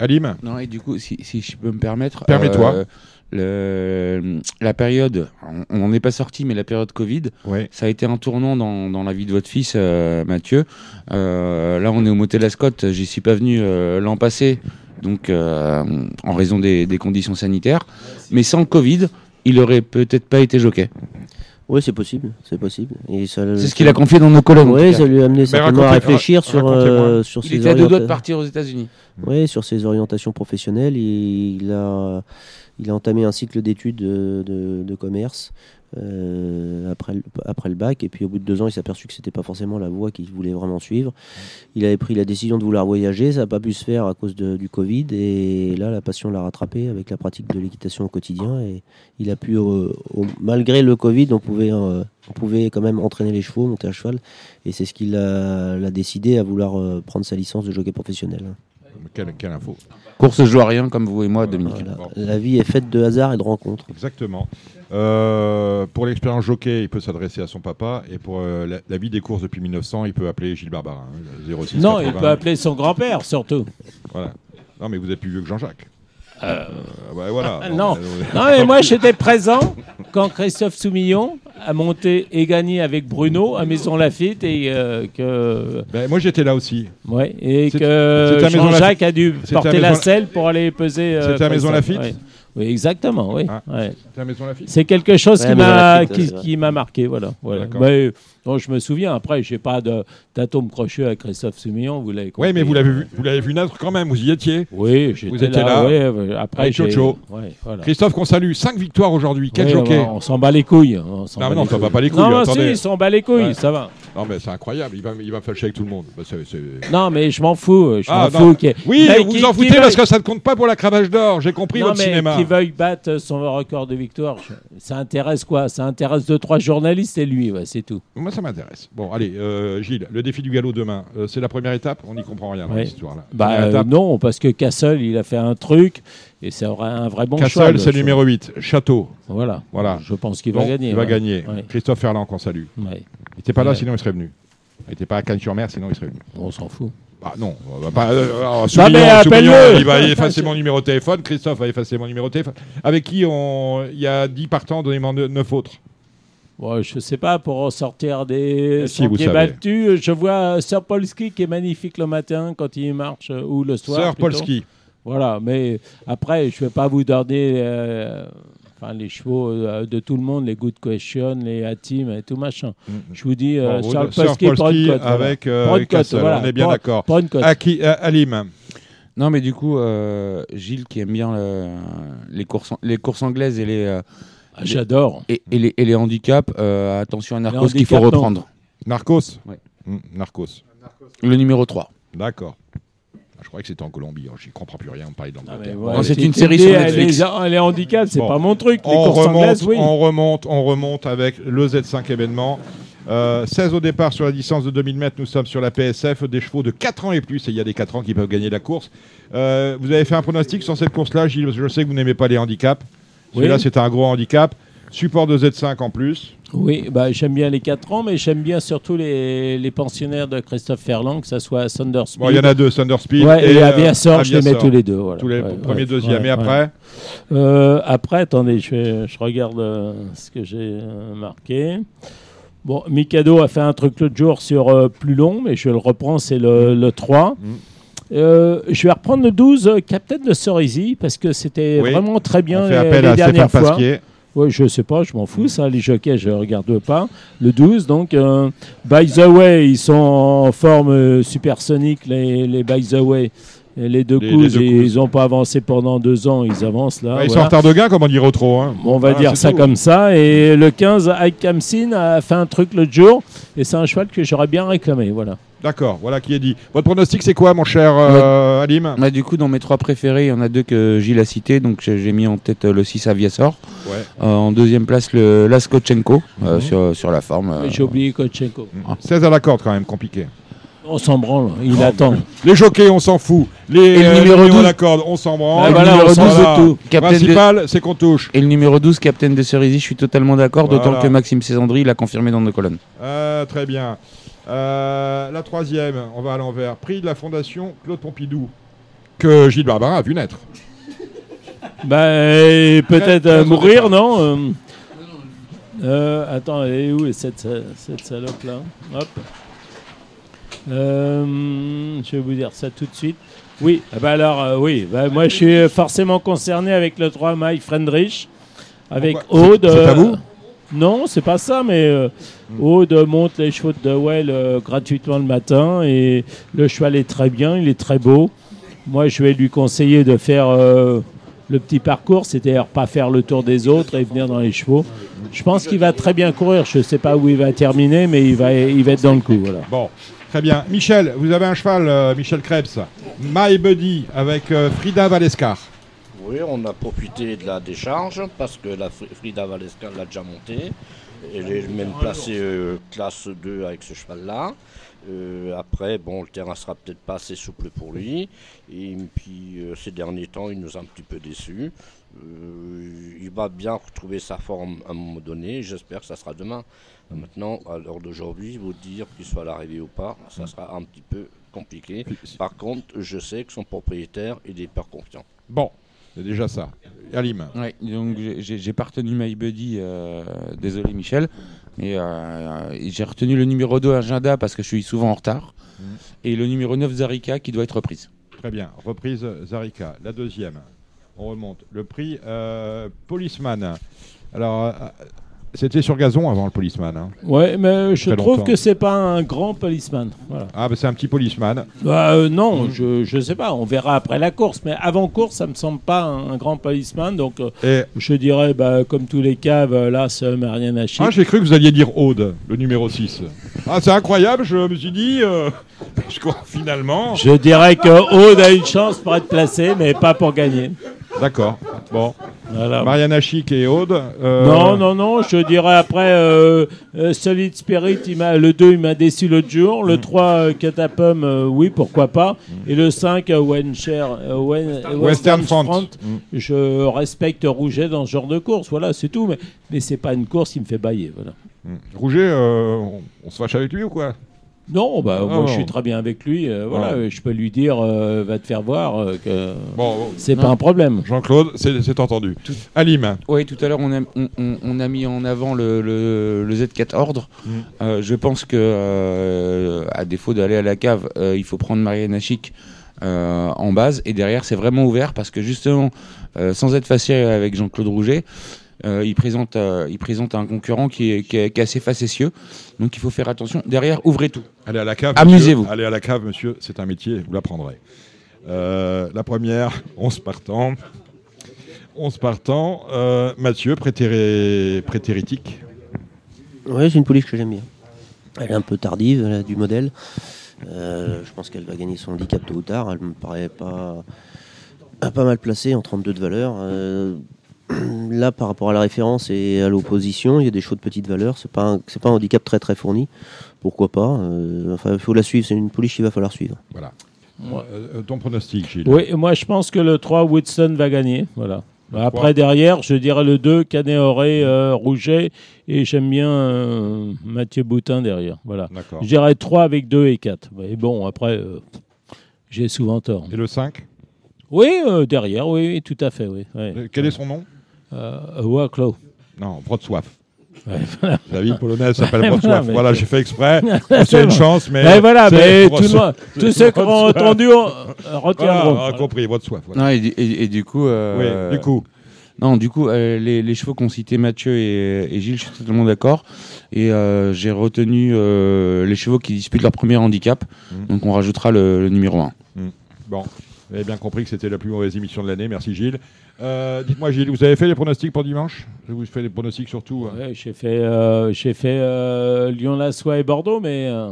Alim Non, et du coup, si, si je peux me permettre. Permets-toi. euh, le- la période, on n'en est pas sorti, mais la période Covid, Ouais. ça a été un tournant dans, dans la vie de votre fils, euh, Mathieu. Euh, là, on est au motel Ascot, j'y suis pas venu euh, l'an passé, donc euh, en raison des, des conditions sanitaires. Mais sans le Covid, il aurait peut-être pas été jockey. Oui, c'est possible, c'est possible. Et ça- C'est ce qu'il a confié dans nos colonnes. Oui, ça lui a amené certainement à réfléchir sur, euh, sur Il ses était à deux doigts de partir aux États-Unis. Oui, sur ses orientations professionnelles. Il, il a, il a entamé un cycle d'études de, de- de commerce euh, après, le, après le bac. Et puis au bout de deux ans, il s'est aperçu que c'était pas forcément la voie qu'il voulait vraiment suivre. Il avait pris la décision de vouloir voyager. Ça n'a pas pu se faire à cause de- du Covid. Et là, la passion l'a rattrapé avec la pratique de l'équitation au quotidien. Et il a pu, euh, au- malgré le Covid, on pouvait, euh, on pouvait quand même entraîner les chevaux, monter à cheval. Et c'est ce qui l'a décidé à vouloir prendre sa licence de jockey professionnel. Quelle, quelle info. Course joue à rien, comme vous et moi, Dominique. Voilà. Bon. La vie est faite de hasard et de rencontres. Exactement. Euh, pour l'expérience jockey, il peut s'adresser à son papa. Et pour euh, la, la vie des courses depuis 1900, il peut appeler Gilles Barbarin. hein, 06 Non, il 80. peut appeler son grand-père surtout. Voilà. Non, mais vous êtes plus vieux que Jean-Jacques. Euh, ouais, voilà. Ah, Bon, non. euh, Non, mais moi j'étais présent quand Christophe Soumillon a monté et gagné avec Bruno à Maison Lafitte et euh, que ben, moi, j'étais là aussi. ouais et C'est- que à Jean-Jacques a dû à porter la selle pour aller peser. euh, C'était à Maison. Lafitte Ouais. Oui, exactement, oui. Ah. ouais. À. C'est quelque chose Ouais, qui m'a qui, qui m'a marqué, voilà. voilà. D'accord. Non, je me souviens. Après, j'ai pas de d'atome crochet à Christophe Soumillon, vous l'avez compris. Oui, mais vous l'avez vu, vous l'avez vu naître quand même. Vous y étiez. Oui, j'étais Vous étiez là. là, ouais, ouais, après, Chocho. ouais, voilà. Christophe, qu'on salue. 5 victoires aujourd'hui. Quel Ouais, jockey on, on s'en bat les couilles. On s'en Non, bat mais non, ça va pas les couilles, Non, attendez. si, il s'en bat les couilles, ça va. Non, mais c'est incroyable. Il va, il va fâcher avec tout le monde. Bah, Non, mais je m'en fous. Je Ah, m'en fous. Oui, Mais vous qui- en foutez parce que ça ne compte pas pour la cravache d'or. J'ai compris non, votre mais cinéma. qui veuille battre son record de victoire, ça intéresse quoi? Ça intéresse deux, trois journalistes et lui, ouais, c'est tout. Moi, ça m'intéresse. Bon, allez, euh, Gilles, le défi du galop demain, euh, c'est la première étape. On n'y comprend rien dans Ouais. l'histoire là. Bah euh, non, parce que Castle, il a fait un truc et c'est un vrai bon choix. Castle, le c'est numéro 8. Château. Voilà. Voilà. Je pense qu'il va gagner. Il va ouais. gagner. Ouais. Christophe Ferland, qu'on salue. Ouais. Il n'était pas là, sinon il serait venu. Il n'était pas à Cannes-sur-Mer, sinon il serait venu. On s'en fout. Ah non, pas. euh, alors, il va effacer mon numéro de téléphone. Christophe va effacer mon numéro de téléphone. Avec qui on... il y a 10 partants, donnez-moi 9 autres. Bon, je sais pas, pour en sortir des Eh si, sentiers battus, je vois Sir Polski qui est magnifique le matin quand il marche, euh, ou le soir. Sir. Polski. Voilà, mais après, je vais pas vous donner euh, enfin, les chevaux euh, de tout le monde, les Good Question, les Hatim et tout machin. Je vous dis, euh, Mm. Bon, Polski, avec euh, Castle, voilà. on est bien d'accord. euh, Alim. Non, mais du coup, euh, Gilles qui aime bien le- les, courses, les courses anglaises et les, euh, Ah, J'adore. et, et les, et les handicaps, euh, attention à Narcos qu'il faut non. reprendre. Narcos Ouais. Mm, Narcos. Le numéro 3. D'accord. Je croyais que c'était en Colombie. hein. J'y comprends plus rien. On parlait Ah, d'Angleterre. ouais, c'est une série sur euh, Netflix. Les, les handicaps, c'est Bon. pas mon truc. Les on courses remonte, oui. on remonte, on remonte avec le Z5 événement. Euh, 16 au départ sur la distance de 2000 mètres, nous sommes sur la PSF, des chevaux de 4 ans et plus, et il y a des 4 ans qui peuvent gagner la course. Euh, vous avez fait un pronostic sur cette course-là, Gilles, je sais que vous n'aimez pas les handicaps. Celui-là, Oui. c'est un gros handicap. Support de Z5 en plus. Oui, bah, j'aime bien les 4 ans, mais j'aime bien surtout les, les pensionnaires de Christophe Ferland, que ce soit Thunder Speed. Bon, il y en a deux, Thunder Speed Ouais, et, euh, Aviasor, je les mets tous les deux. Voilà. Tous les Ouais, premiers, ouais, deuxième. et après. Euh, après, attendez, je, regarde euh, ce que j'ai euh, marqué. Bon, Mikado a fait un truc l'autre jour sur euh, plus long, mais je le reprends, c'est le, le 3. Mm. Euh, je vais reprendre le 12, euh, Captain de Cerisy, parce que c'était Oui. vraiment très bien On fait les, appel les à dernières Stéphane fois. Pasquier. Ouais, je sais pas, je m'en fous, ça. Les jockeys, je regarde pas. Le 12, donc. euh, by the way, ils sont en forme euh, supersonique, les, les By the way. Et les deux Les- coups, les deux ils n'ont pas avancé pendant deux ans, ils avancent là. Ouais, Ils sont en retard de gain, comme on dit trop. Hein. Bon, on va Voilà, dire ça tout. comme ça. Et le 15, Ike Kamsin a fait un truc l'autre jour. Et c'est un cheval que j'aurais bien réclamé. Voilà. D'accord, voilà qui est dit. Votre pronostic, c'est quoi, mon cher euh, Alim Bah, du coup, dans mes trois préférés, il y en a deux que Gilles a cités. Donc, j'ai mis en tête euh, le 6 Aviasor. Ouais. Euh, en deuxième place, le Laskotchenko euh, Mhm. sur, sur la forme. euh, J'ai oublié Kotchenko. 16 à la corde, quand même, compliqué. On s'en branle, il attend. Les jockeys, on s'en fout. Les Et le euh, numéro numéros à 12. la corde, on s'en branle. Ah, Le voilà, numéro on s'en 12, fout voilà. de tout. Captain de- Principal, c'est qu'on touche. Et le numéro 12, Captain de Cerisy, je suis totalement d'accord, d'autant que Maxime Césandry l'a confirmé dans nos colonnes. Euh, très bien. Euh, la troisième, on va à l'envers. Prix de la Fondation Claude Pompidou, que Gilles Barbarin a vu naître. Bah, peut-être euh, mourir, non euh, Attends, elle est où cette, cette salope-là? Hop. Je vais vous dire ça tout de suite. Oui, ah bah alors, oui, bah, moi je suis forcément concerné avec le 3 Mike Friendrich, avec Pourquoi? Aude. C'est- à vous? Non, c'est pas ça, mais euh, Aude monte les chevaux de Well euh, gratuitement le matin et le cheval est très bien, il est très beau. Moi, je vais lui conseiller de faire euh, le petit parcours, c'est-à-dire pas faire le tour des autres et venir dans les chevaux. Je pense qu'il va très bien courir. Je ne sais pas où il va terminer, mais il va, il va être dans le coup. Bon, très bien. Michel, vous avez un cheval, euh, Michel Krebs. My Buddy avec Frida Valescar. Oui, on a profité de la décharge parce que la Fri- Frida Valesca l'a déjà montée. Elle est même placée euh, classe 2 avec ce cheval-là. Euh, après, bon, le terrain sera peut-être pas assez souple pour lui. Et puis, euh, ces derniers temps, il nous a un petit peu déçus. Il va bien retrouver sa forme à un moment donné. J'espère que ça sera demain. Maintenant, à l'heure d'aujourd'hui, vous dire qu'il soit à l'arrivée ou pas, ça sera un petit peu compliqué. Par contre, je sais que son propriétaire, il est hyper confiant. Bon, c'est déjà ça. Alim. Ouais, donc j'ai- pas retenu My Buddy, euh, désolé Michel, mais euh, j'ai retenu le numéro 2 Agenda parce que je suis souvent en retard, et le numéro 9 Zarika qui doit être reprise. Très bien. Reprise Zarika. La deuxième. On remonte. Le prix euh, Policeman. Alors, euh, c'était sur gazon avant le Policeman. hein. Ouais, mais je trouve longtemps. que c'est pas un grand policeman. Voilà. Ah, bah, c'est un petit Policeman. Bah, euh, non, je, je sais pas. On verra après la course. Mais avant course, ça me semble pas un, un grand policeman. Donc, euh, je dirais, bah, comme tous les caves, euh, là, ça m'a rien à chier. ah, j'ai cru que vous alliez dire Aude, le numéro 6. Ah, c'est incroyable, je me suis dit. euh, je crois, finalement. Je dirais que Aude a une chance pour être placé, mais pas pour gagner. D'accord. Bon. Voilà. Mariana Chic et Aude. euh, Non, non, non, je dirais après euh, euh, Solid Spirit, il le 2 il m'a déçu l'autre jour, Mm. le 3 euh, Catapum, euh, oui, pourquoi pas, et le 5 euh, Wencher, euh, Wen- Western Western Front. Front, Mm. je respecte Rouget dans ce genre de course, voilà, c'est tout, mais, mais c'est pas une course qui me fait bailler, voilà. Rouget, euh, on, on se fâche avec lui ou quoi? Non, bah, Ah, moi non. je suis très bien avec lui, euh, voilà, je peux lui dire, euh, va te faire voir, euh, que Bon, c'est pas un problème. Jean-Claude, c'est c'est entendu. Alim. Oui, tout à l'heure, on a, on, on- on a mis en avant le, le- le Z4 Ordre. Mm. Euh, je pense que, euh, à défaut d'aller à la cave, euh, il faut prendre Marianne Chic euh, en base. Et derrière, c'est vraiment ouvert parce que, justement, euh, sans être facile avec Jean-Claude Rouget, euh, il, présente, euh, il présente un concurrent qui est, qui est- qui est assez facétieux. Donc, il faut faire attention. Derrière, ouvrez tout. Allez à la cave. Amusez-vous. monsieur. Allez à la cave, monsieur. C'est un métier, vous l'apprendrez. Euh, la première, 11 partants. 11 partants. Euh, Mathieu, prétéré- prétéritique. Ouais, c'est une pouliche que j'aime bien. Elle est un peu tardive, du modèle. Euh, je pense qu'elle va gagner son handicap tôt ou tard. Elle me paraît pas, pas mal placée en 32 de valeur. Euh, là, par rapport à la référence et à l'opposition, il y a des choses de petite valeur. C'est pas un, c'est pas un handicap très très fourni. Pourquoi pas Euh, Enfin, il faut la suivre. C'est une pouliche qu'il va falloir suivre. Voilà. Euh, euh, ton pronostic, Gilles? Oui, moi je pense que le 3 Woodson va gagner. Voilà. Après, 3. derrière, je dirais le 2 Canet-Auré, euh, Rouget. Et j'aime bien euh, Mathieu Boutin derrière. Voilà. D'accord. Je dirais 3 avec 2 et 4. Et bon, après, euh, j'ai souvent tort. Et le 5 Oui, euh, derrière, oui, tout à fait. Oui, ouais. Quel est son nom? Euh, Waclaw. Non, Wrocław. Ouais, voilà. La ville polonaise s'appelle Wrocław. voilà, mais- Voilà, j'ai fait exprès. C'est une chance, mais. Mais voilà, c'est mais tout Wrocław. le tous ceux qui auront entendu euh, retiendront. Voilà, on a compris, Wrocław. voilà. Non, et, du- et- et du coup. euh, Oui, du coup. Non, du coup, euh, les, les chevaux qu'ont cité Mathieu et, et Gilles, je suis totalement d'accord. Et euh, j'ai retenu euh, les chevaux qui disputent leur premier handicap. Mhm. Donc on rajoutera le, le numéro 1. Bon, vous avez bien compris que c'était la plus mauvaise émission de l'année. Merci Gilles. Euh, Dites-moi Gilles, vous avez fait les pronostics pour dimanche? Je vous fais les pronostics surtout. hein. Ouais, j'ai fait, euh, fait euh, Lyon, Lassois et Bordeaux, mais euh,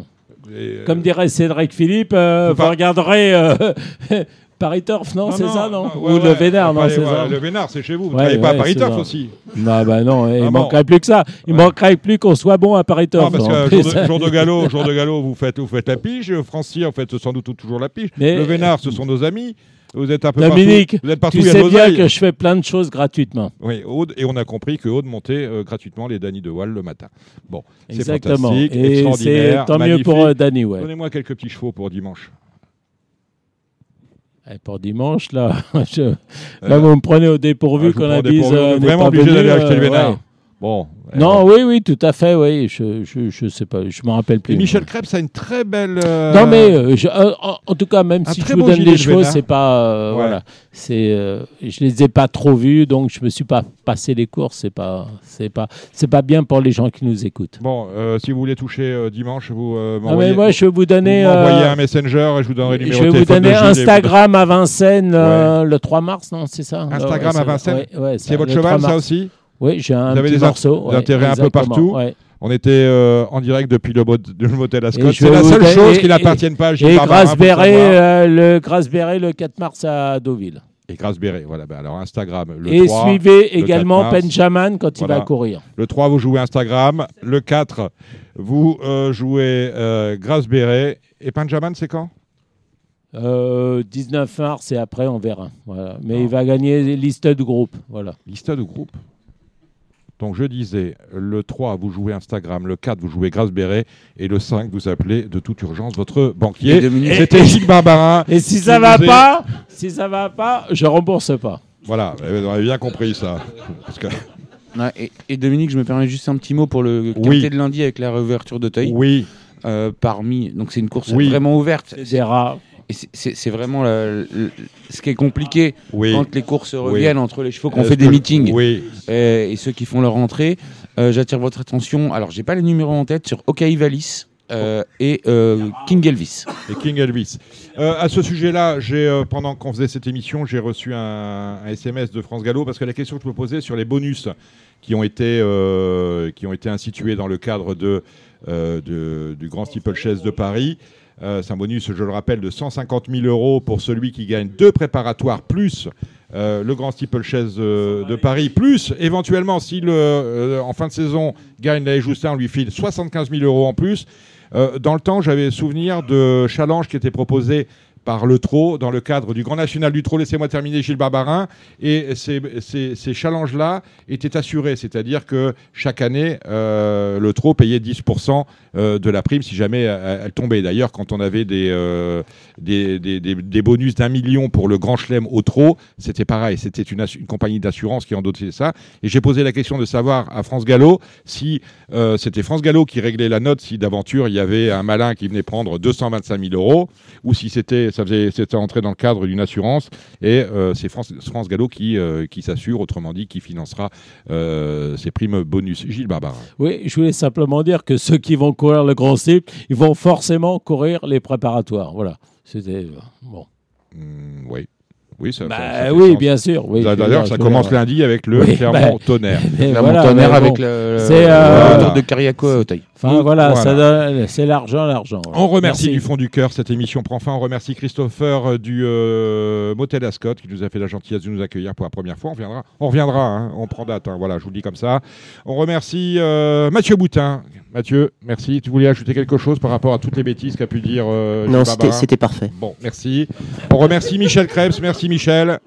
Et, comme dirait Cédric Philippe, vous regarderez Paris Turf, non, c'est ça, non, Ou le Vénard, non, c'est ça. Le Vénard, c'est chez vous. Vous Ouais, travaillez pas à Paris Turf aussi Non, bah non, il Ah manquerait plus que ça. Il manquerait plus qu'on soit bon à Paris Turf. Non, parce que jour de, galop, jour de galop, vous faites, vous faites la pige. Francy, en fait, sans doute toujours la pige. Mais- le Vénard, ce sont nos amis. Vous êtes un peu Dominique, partout. Vous êtes partout. tu sais bien que je fais plein de choses gratuitement. Oui, Aude, et on a compris que Aude montait euh, gratuitement les Danny de Wall le matin. Bon, c'est fantastique, Et c'est extraordinaire, tant mieux magnifique. pour euh, Danny, ouais. Donnez-moi quelques petits chevaux pour dimanche. Et pour dimanche, là, je- Euh, là vous me prenez au dépourvu prends des bise pourvus. euh, vraiment obligé d'aller acheter le euh, Vénard. ouais. Bon. Non, oui, oui, tout à fait, oui. Je, je, je sais pas, je me rappelle plus. Et Michel Krebs a une très belle. euh, Non, mais euh, je- euh, en, en tout cas, même un si je vous donne chevaux, Vénard. c'est pas. euh, Ouais. Voilà. C'est, euh, je les ai pas trop vus, donc je me suis pas passé les courses. C'est pas, c'est pas, c'est pas bien pour les gens qui nous écoutent. Bon, euh, si vous voulez toucher euh, dimanche, vous euh, Ah, m'envoyez mais moi, je vais vous vous donner. euh, un messenger et je vous donnerai le je numéro vais de vous donner vous- Instagram à Vincennes euh, le 3 mars, non C'est ça Instagram Ouais, à Vincennes ouais, ouais, C'est ça, votre le 3 cheval, ça aussi Oui, j'ai un Vous avez petit des int- morceau. ouais, intérêts un peu partout ouais. On était euh, en direct depuis le, le motel à Scott. Et je C'est la seule chose qui n'appartienne pas à Gilles Et Barbarin, Grace faut le Béret, savoir. euh, le le 4 mars à Deauville. Et Grace Béret, voilà. ben alors Instagram, le Et 3. suivez le également 4 mars. Benjamin quand il va courir. Le 3, vous jouez Instagram. Le 4, vous euh, jouez euh, Grace Béret. Et Benjamin, c'est quand? Euh, 19 mars et après on verra. Voilà. Mais Non. il va gagner liste de groupe. Voilà. Liste de groupe? Donc je disais, le 3, vous jouez Instagram. Le 4, vous jouez Grace Béret. Et le 5, vous appelez de toute urgence votre Et banquier. Dominique- C'était Gilles Barbarin. Et si ça va est- pas, si ça va pas, je rembourse pas. Voilà, vous avez bien compris ça. Parce que- Ouais, et, et Dominique, je me permets juste un petit mot pour le Oui. de lundi avec la réouverture d'Auteuil. oui, Euh, parmi, donc c'est une course Oui. vraiment ouverte. C'est c'est- vraiment le- ce qui est compliqué oui. quand les courses reviennent entre les chevaux qui ont Est-ce fait des meetings Oui, euh, et ceux qui font leur entrée. Euh, J'attire votre attention. Alors, j'ai pas les numéros en tête sur Okaïvalis euh, et euh, King Elvis. et King Elvis. Euh, à ce sujet-là, j'ai euh, pendant qu'on faisait cette émission, j'ai reçu un, un SMS de France Gallo parce que la question que je me posais sur les bonus qui ont été euh, qui ont été institués dans le cadre de, euh, de- du Grand Steeplechase de Paris. Euh, C'est un bonus, je le rappelle, de 150 000 euros pour celui qui gagne deux préparatoires plus euh, le Grand Steeplechase euh, de Paris, plus éventuellement si euh, en fin de saison gagne la Justin, on lui file 75 000 euros en plus. Dans le temps, j'avais souvenir de challenges qui étaient proposés par le trot dans le cadre du Grand National du trot. Laissez-moi terminer, Gilles Barbarin. Et ces, ces- ces challenges-là étaient assurés, c'est-à-dire que chaque année, euh, le trot payait 10% euh, de la prime si jamais elle, tombait. D'ailleurs, quand on avait des, euh, des, des- des- des bonus d'un million pour le Grand Chelem au trot, c'était pareil. C'était une, compagnie d'assurance qui endottait ça. Et j'ai posé la question de savoir à France Gallo si euh, c'était France Gallo qui réglait la note, si d'aventure il y avait un malin qui venait prendre 225 000 euros, ou si c'était ça faisait c'était entré dans le cadre d'une assurance. Et c'est France, France Gallo qui, qui s'assure, autrement dit, qui financera ces primes bonus. Gilles Barbarin. Oui, je voulais simplement dire que ceux qui vont courir le grand cycle, ils vont forcément courir les préparatoires. Voilà. C'était euh, bon. Hmm, oui. Oui, ça, Bah, ça oui, bien sûr. Oui, D'ailleurs, ça commence lundi avec le Oui, Clermont bah, Tonnerre. mais La voilà, montonnaire mais avec le, le- C'est, euh, de Cariaco à Auteuil. Enfin voilà, Voilà. ça donne- c'est l'argent, l'argent. voilà. On remercie Merci. du fond du cœur, cette émission prend fin. On remercie Christopher euh, du euh, Motel Ascot qui nous a fait la gentillesse de nous accueillir pour la première fois. On reviendra, on reviendra, hein. on prend date. hein. Voilà, je vous le dis comme ça. On remercie euh, Mathieu Boutin. Mathieu, merci. Tu voulais ajouter quelque chose par rapport à toutes les bêtises qu'a pu dire euh, Non, c'était parfait. Bon, merci. On remercie Michel Krebs. Merci Michel.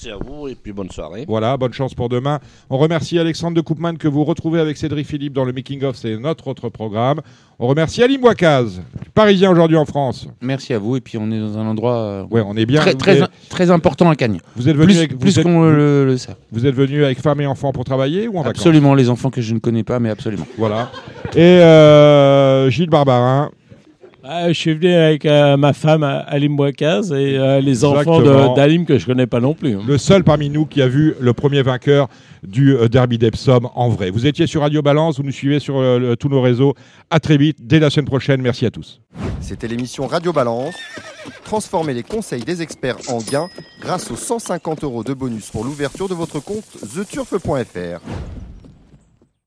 Merci à vous et puis bonne soirée. Voilà, bonne chance pour demain. On remercie Alexandre de Coupman que vous retrouvez avec Cédric Philippe dans le Making of, c'est notre autre programme. On remercie Ali Mouakaz, parisien aujourd'hui en France. Merci à vous. Et puis on est dans un endroit euh, Ouais, on est bien. très, très, êtes, très important à Cagnes. vous êtes venu Plus, avec, plus vous êtes- qu'on le, le sait. vous êtes venu avec femme et enfants pour travailler ou en vacances? Absolument, les enfants que je ne connais pas, mais absolument. Voilà. Et euh, Gilles Barbarin. Ah, je suis venu avec euh, ma femme Alim Bouakaz et euh, les enfants d'Alim que je connais pas non plus. hein. Le seul parmi nous qui a vu le premier vainqueur du euh, Derby d'Epsom en vrai. Vous étiez sur Radio Balance, vous nous suivez sur euh, le- tous nos réseaux. À très vite, dès la semaine prochaine. Merci à tous. C'était l'émission Radio Balance. Transformez les conseils des experts en gains grâce aux 150 euros de bonus pour l'ouverture de votre compte theturf.fr.